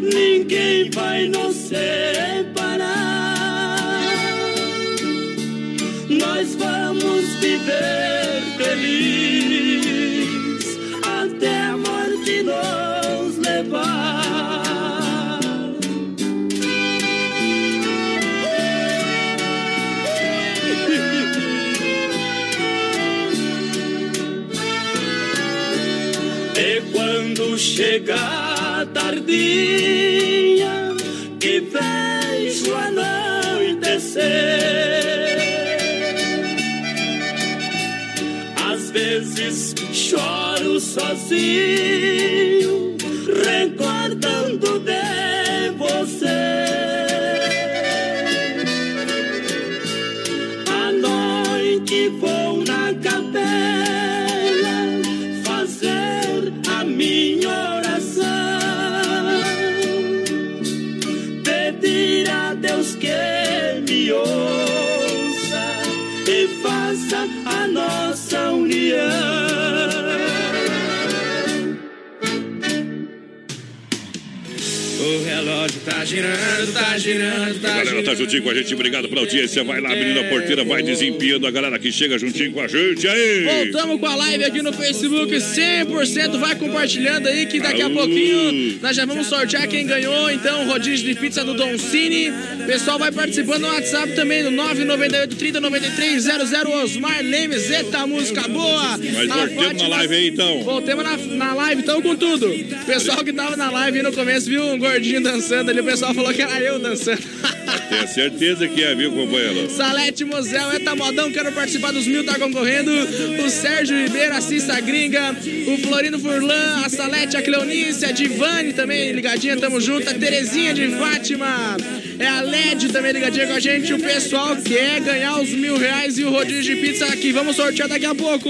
ninguém vai nos separar. Viver feliz até a morte nos levar. E quando chegar a tardinha que vejo anoitecer, choro sozinho, recordando de girando, tá A galera tá juntinho com a gente, obrigado pela audiência. Vai lá, menina porteira, vai desempenhando a galera que chega juntinho com a gente aí. Voltamos com a live aqui no Facebook, 100%. Vai compartilhando aí que daqui a pouquinho nós já vamos sortear quem ganhou. Então, rodízio de pizza do Don Cine. Pessoal, vai participando no WhatsApp também, no 998 30 93 00 Osmar Lemes. Eita, música boa! Mas voltemos na live aí então. Voltemos na, na live, então, com tudo. Pessoal que tava na live aí no começo viu um gordinho dançando ali. O pessoal falou que era eu dançando. Tenho certeza que é, viu, companheiro? Salete Mosel, Eta Modão, quero participar dos mil, tá concorrendo. O Sérgio Ribeiro, a Cissa Gringa, o Florino Furlan, a Salete, a Cleonice, a Divane também ligadinha, tamo junto. A Terezinha de Fátima, é a LED também ligadinha com a gente. O pessoal quer ganhar os mil reais e o rodízio de pizza aqui. Vamos sortear daqui a pouco.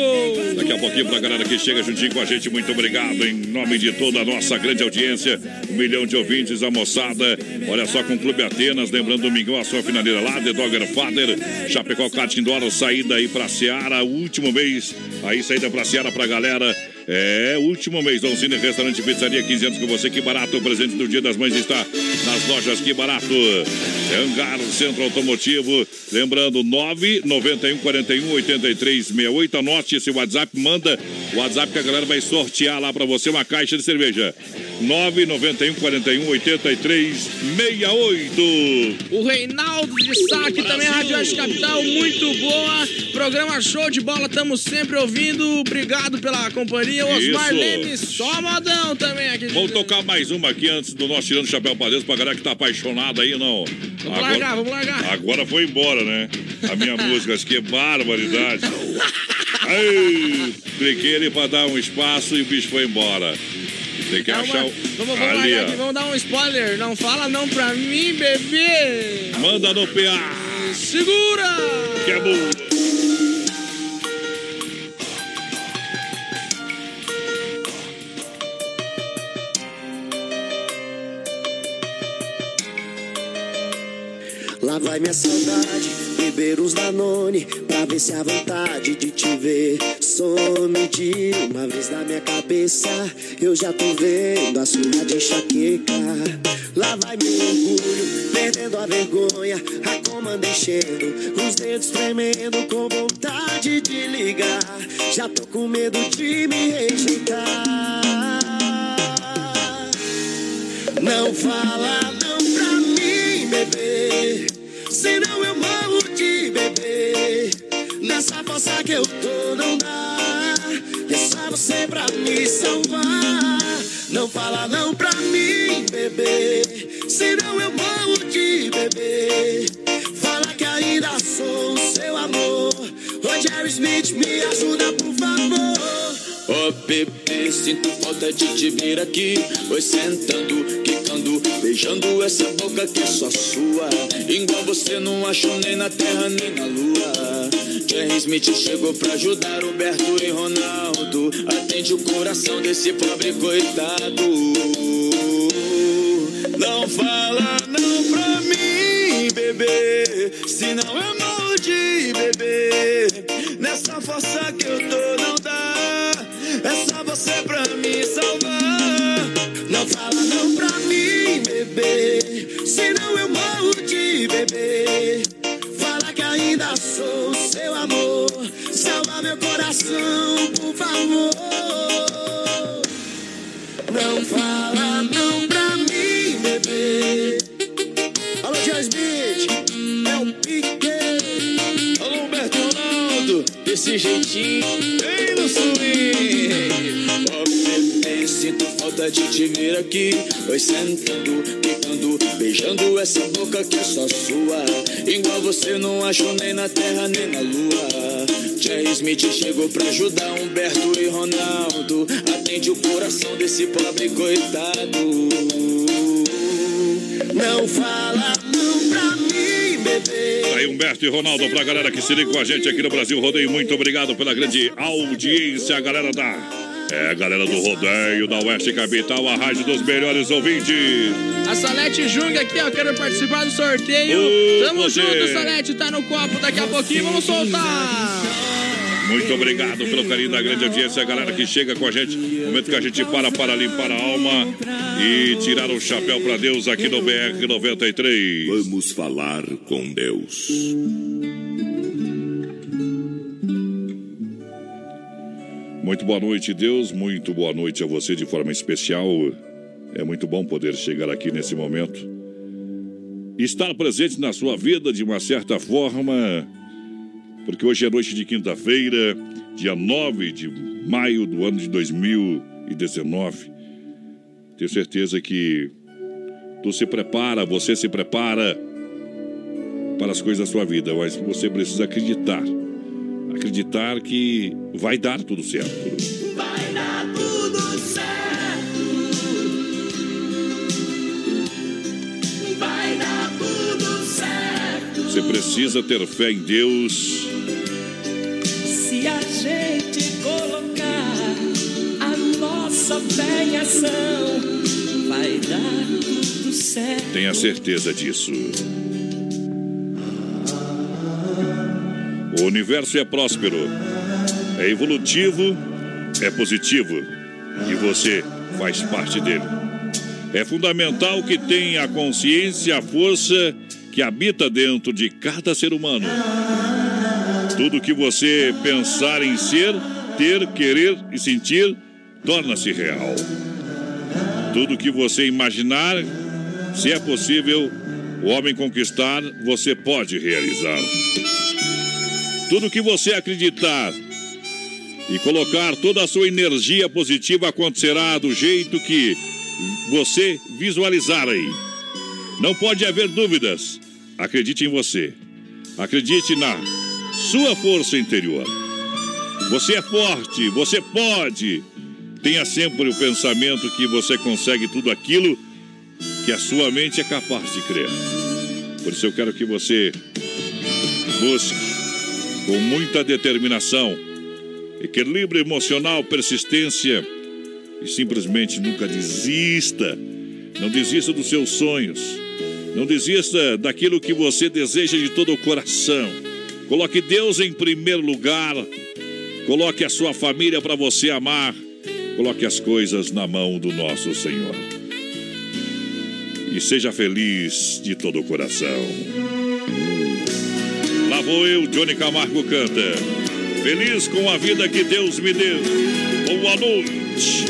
Daqui a pouquinho pra galera que chega juntinho com a gente, muito obrigado em nome de toda a nossa grande audiência, um milhão de ouvintes, a moçada. Olha só com o Clube Atenas, lembrando domingão a sua finaleira lá, The Dogger Father, Chapecó Kart Indoor, saída aí pra Seara, último mês, aí saída pra Seara pra galera. É, último mês, Dom Cine Restaurante Pizzaria, 15 anos com você, que barato. O presente do Dia das Mães está nas lojas, que barato. Hangar Centro Automotivo, lembrando, 991 41 83 68. Anote esse WhatsApp, manda o WhatsApp que a galera vai sortear lá pra você uma caixa de cerveja. 991 41 83 68. O Reinaldo de Saque também, Rádio Oeste Capital, muito boa. Programa show de bola, estamos sempre ouvindo. Obrigado pela companhia. O Osmar. Lemes, só modão também aqui. Vamos tocar mais uma aqui antes do nosso Tirando o Chapéu pra Deus, pra galera que tá apaixonada aí, não. Vamos largar, vamos largar. Agora foi embora, né? A minha música, acho que é barbaridade. Ai, cliquei ali pra dar um espaço e o bicho foi embora. Tem que É uma- achar o. Vamos, vamos ali, aqui, vamos dar um spoiler. Não fala não pra mim, bebê. Manda no PA. Segura! Que é bom. Lá vai minha saudade, beber uns Danone Pra ver se a vontade de te ver. Some de uma vez na minha cabeça Eu já tô vendo a surra de enxaqueca. Lá vai meu orgulho, perdendo a vergonha A comanda enchendo, os dedos tremendo Com vontade de ligar. Já tô com medo de me rejeitar. Não fala não pra mim, bebê Senão eu morro Nessa força que eu tô não dá E é só você pra me salvar Não fala não pra mim, bebê Senão eu bebê. Fala que ainda sou o seu amor. Ô Jerry Smith, me ajuda, por favor. Ô bebê, sinto falta de te ver aqui. Oi, sentando, quicando, beijando essa boca que é só sua. Igual você não acho nem na terra nem na lua. Jerry Smith chegou pra ajudar Roberto e Ronaldo. Atende o coração desse pobre coitado. Não fala não pra mim, bebê. Senão eu morro de bebê. Nessa força que eu tô, não dá. É só você pra me salvar. Não fala não pra mim, bebê. Senão eu morro de bebê. Fala que ainda sou seu amor. Salva meu coração, por favor. Não fala não pra desse jeitinho, bem no swing. Ó, bebê, sinto falta de te ver aqui. Oi, sentando, quicando, beijando essa boca que é só sua. Igual você não acho nem na terra nem na lua. Jerry Smith chegou pra ajudar Humberto e Ronaldo. Atende o coração desse pobre coitado. Não fala Humberto e Ronaldo pra galera que se liga com a gente aqui no Brasil Rodeio. Muito obrigado pela grande audiência, a galera da. É, a galera do Rodeio da Oeste Capital, a rádio dos melhores ouvintes. A Salete Jung aqui, ó, quero participar do sorteio. Ô, Tamo você. junto, Salete, tá no copo daqui a pouquinho, vamos soltar. Muito obrigado pelo carinho da grande audiência, a galera que chega com a gente. Momento que a gente para para limpar a alma e tirar o chapéu para Deus aqui no BR 93. Vamos falar com Deus. Muito boa noite, Deus. Muito boa noite a você de forma especial. É muito bom poder chegar aqui nesse momento. Estar presente na sua vida de uma certa forma, porque hoje é noite de quinta-feira, dia 9 de maio do ano de 2019. Tenho certeza que tu se prepara, você se prepara para as coisas da sua vida, mas você precisa acreditar. Acreditar que vai dar tudo certo. Vai dar tudo certo. Vai dar tudo certo. Você precisa ter fé em Deus. Nossa fé em ação, vai dar tudo certo. Tenha certeza disso. O universo é próspero, é evolutivo, é positivo e você faz parte dele. É fundamental que tenha a consciência, a força que habita dentro de cada ser humano. Tudo que você pensar em ser, ter, querer e sentir torna-se real. Tudo que você imaginar, se é possível, o homem conquistar, você pode realizar. Tudo que você acreditar e colocar toda a sua energia positiva acontecerá do jeito que você visualizar aí. Não pode haver dúvidas. Acredite em você. Acredite na sua força interior. Você é forte, você pode. Tenha sempre o pensamento que você consegue tudo aquilo que a sua mente é capaz de crer. Por isso eu quero que você busque com muita determinação, equilíbrio emocional, persistência e simplesmente nunca desista. Não desista dos seus sonhos. Não desista daquilo que você deseja de todo o coração. Coloque Deus em primeiro lugar. Coloque a sua família para você amar. Coloque as coisas na mão do nosso Senhor. E seja feliz de todo o coração. Lá vou eu, Johnny Camargo canta. Feliz com a vida que Deus me deu. Boa noite.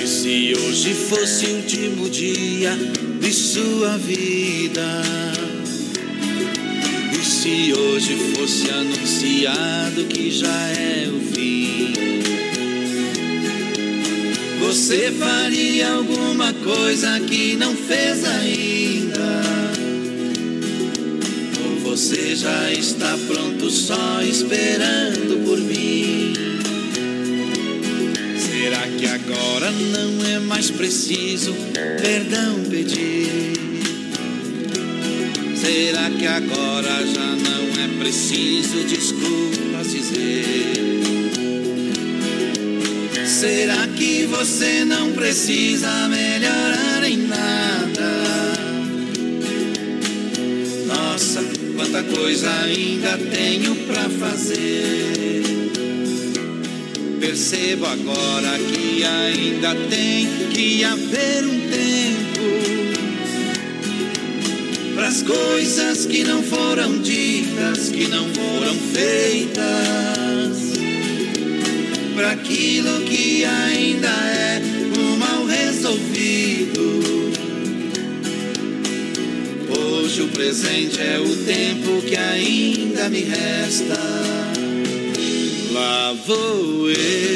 E se hoje fosse o último dia de sua vida? Se hoje fosse anunciado que já é o fim? Você faria alguma coisa que não fez ainda? Ou você já está pronto só esperando por mim? Será que agora não é mais preciso perdão pedir? Agora já não é preciso desculpas dizer? Será que você não precisa melhorar em nada? Nossa, quanta coisa ainda tenho pra fazer. Percebo agora que ainda tem que haver um tempo as coisas que não foram ditas, que não foram feitas para aquilo que ainda é um mal resolvido. Hoje o presente é o tempo que ainda me resta. Lá vou eu,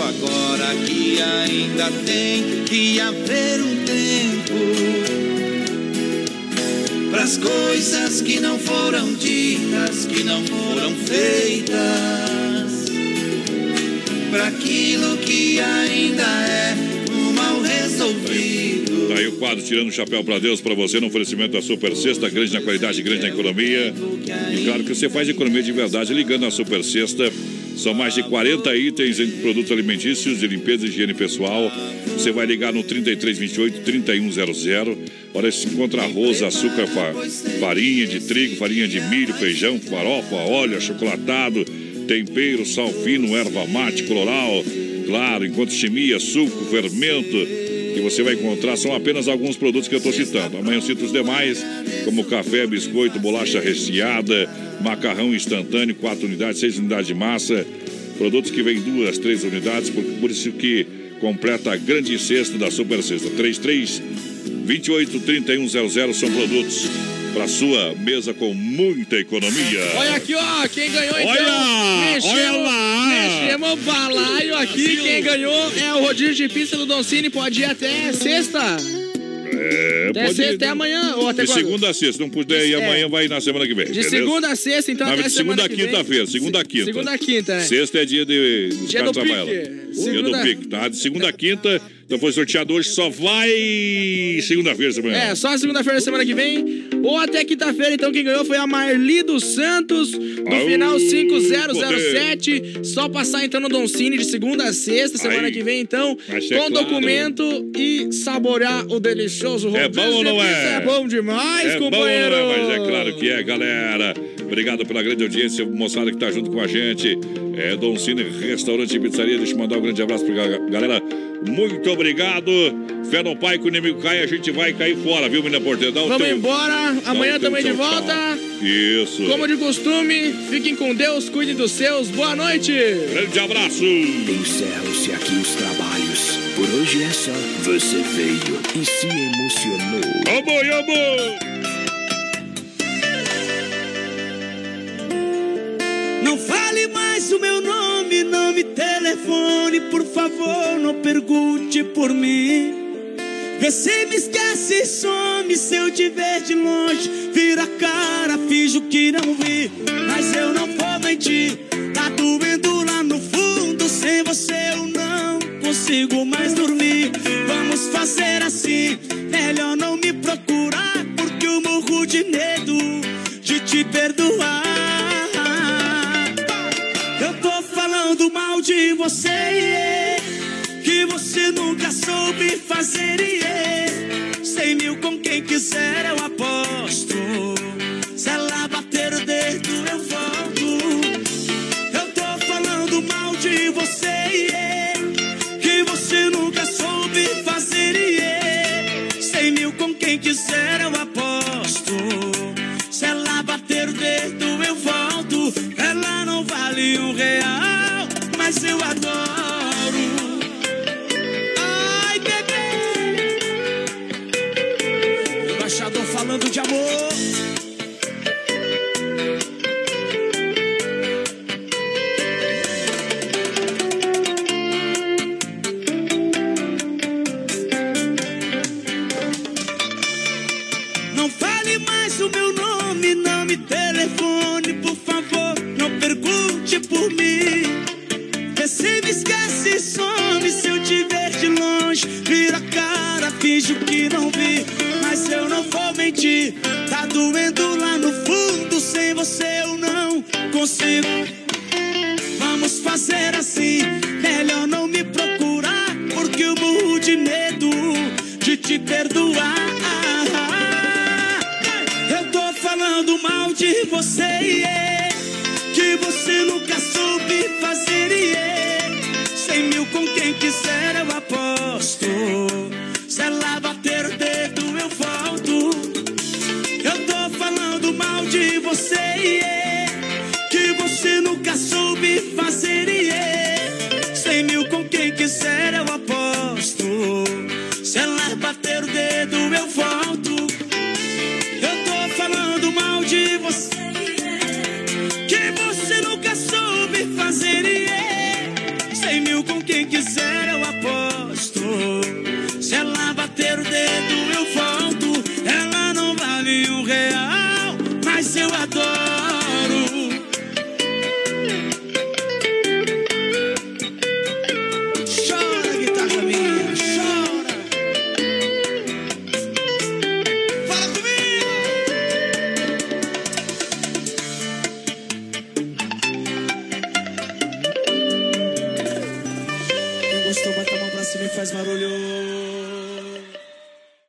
Agora que ainda tem que haver um tempo para as coisas que não foram ditas, que não foram feitas, para aquilo que ainda é um mal resolvido. Tá aí o quadro Tirando o Chapéu para Deus para você no oferecimento da Super Sexta, grande na qualidade, grande na economia. E claro que você faz economia de verdade ligando a Super Sexta. São mais de 40 itens em produtos alimentícios de limpeza e higiene pessoal. Você vai ligar no 3328 3100. Olha, se encontra arroz, açúcar, fa- farinha de trigo, farinha de milho, feijão, farofa, óleo, achocolatado, tempero, sal fino, erva mate, floral. Claro, enquanto chimia, suco, fermento que você vai encontrar são apenas alguns produtos que eu estou citando. Amanhã eu cito os demais, como café, biscoito, bolacha recheada, macarrão instantâneo, 4 unidades, 6 unidades de massa. Produtos que vêm duas, três unidades, por, por isso que completa a grande cesta da Super Sexta. 33 28 3100 são produtos para sua mesa com muita economia. Olha aqui, ó, quem ganhou então. Olha, mexemos, olha lá. Mexemos o balaio aqui. Quem ganhou é o rodízio de pizza do Don Cine. Pode ir até sexta. É, Até sexta, até amanhã, ou até De quando? segunda a sexta, não puder ir É. amanhã, vai na semana que vem. De beleza? segunda a sexta, então Não, até de segunda a quinta-feira, segunda a quinta. Segunda a quinta, né? Sexta é dia de dos Dia caras do trabalham. pique. Dia do pique, tá? De segunda a quinta, então foi sorteado hoje, só vai segunda-feira, semana. É, só segunda-feira, semana que vem. Ou até quinta-feira, então quem ganhou foi a Marli dos Santos, do Au, final 5007. Só passar então no Don Cine de segunda a sexta, semana Aí. que vem, então, Mas é com claro. documento e saborear o delicioso É rodízio bom ou não é? É bom demais, é companheiro. Bom, né? Mas é claro que é, galera. Obrigado pela grande audiência, moçada que tá junto com a gente. É Dom Cine Restaurante e Pizzaria. Deixa eu mandar um grande abraço pra ga- galera. Muito obrigado. Fé no pai, que o inimigo cai, a gente vai cair fora, viu, menina Porteira? Dá Vamos teu- embora, amanhã também de tchau, tchau. volta. Isso. Como de costume, fiquem com Deus, cuidem dos seus. Boa noite. Grande abraço. Encerram-se aqui os trabalhos. Por hoje é só. Você veio e se emocionou. Amor, amor! Não fale mais o meu nome, não me telefone, por favor, não pergunte por mim. Você me esquece e some se eu te ver de longe. Vira a cara, finjo que não vi. Mas eu não vou mentir, tá doendo lá no fundo. Sem você eu não consigo mais dormir. Vamos fazer assim, melhor não me procurar. Porque eu morro de medo de te perdoar. De você, que você nunca soube fazer, yeah, sem me quem quiser eu aposto. Se ela bater o dedo, eu volto. Eu tô falando mal de você, yeah, que você nunca soube fazer, yeah. Cem mil com quem quiser eu aposto. Se ela bater o dedo, eu volto. Ela não vale um real, mas eu adoro. Ai, bebê. Embaixador falando de amor. Finge que não vi. Mas eu não vou mentir. Tá doendo lá no fundo, sem você eu não consigo. Vamos fazer assim, melhor não me procurar, porque eu morro de medo de te perdoar. Eu tô falando mal de você, yeah, que você nunca soube fazer, yeah. Cem mil com quem quiser eu aposto.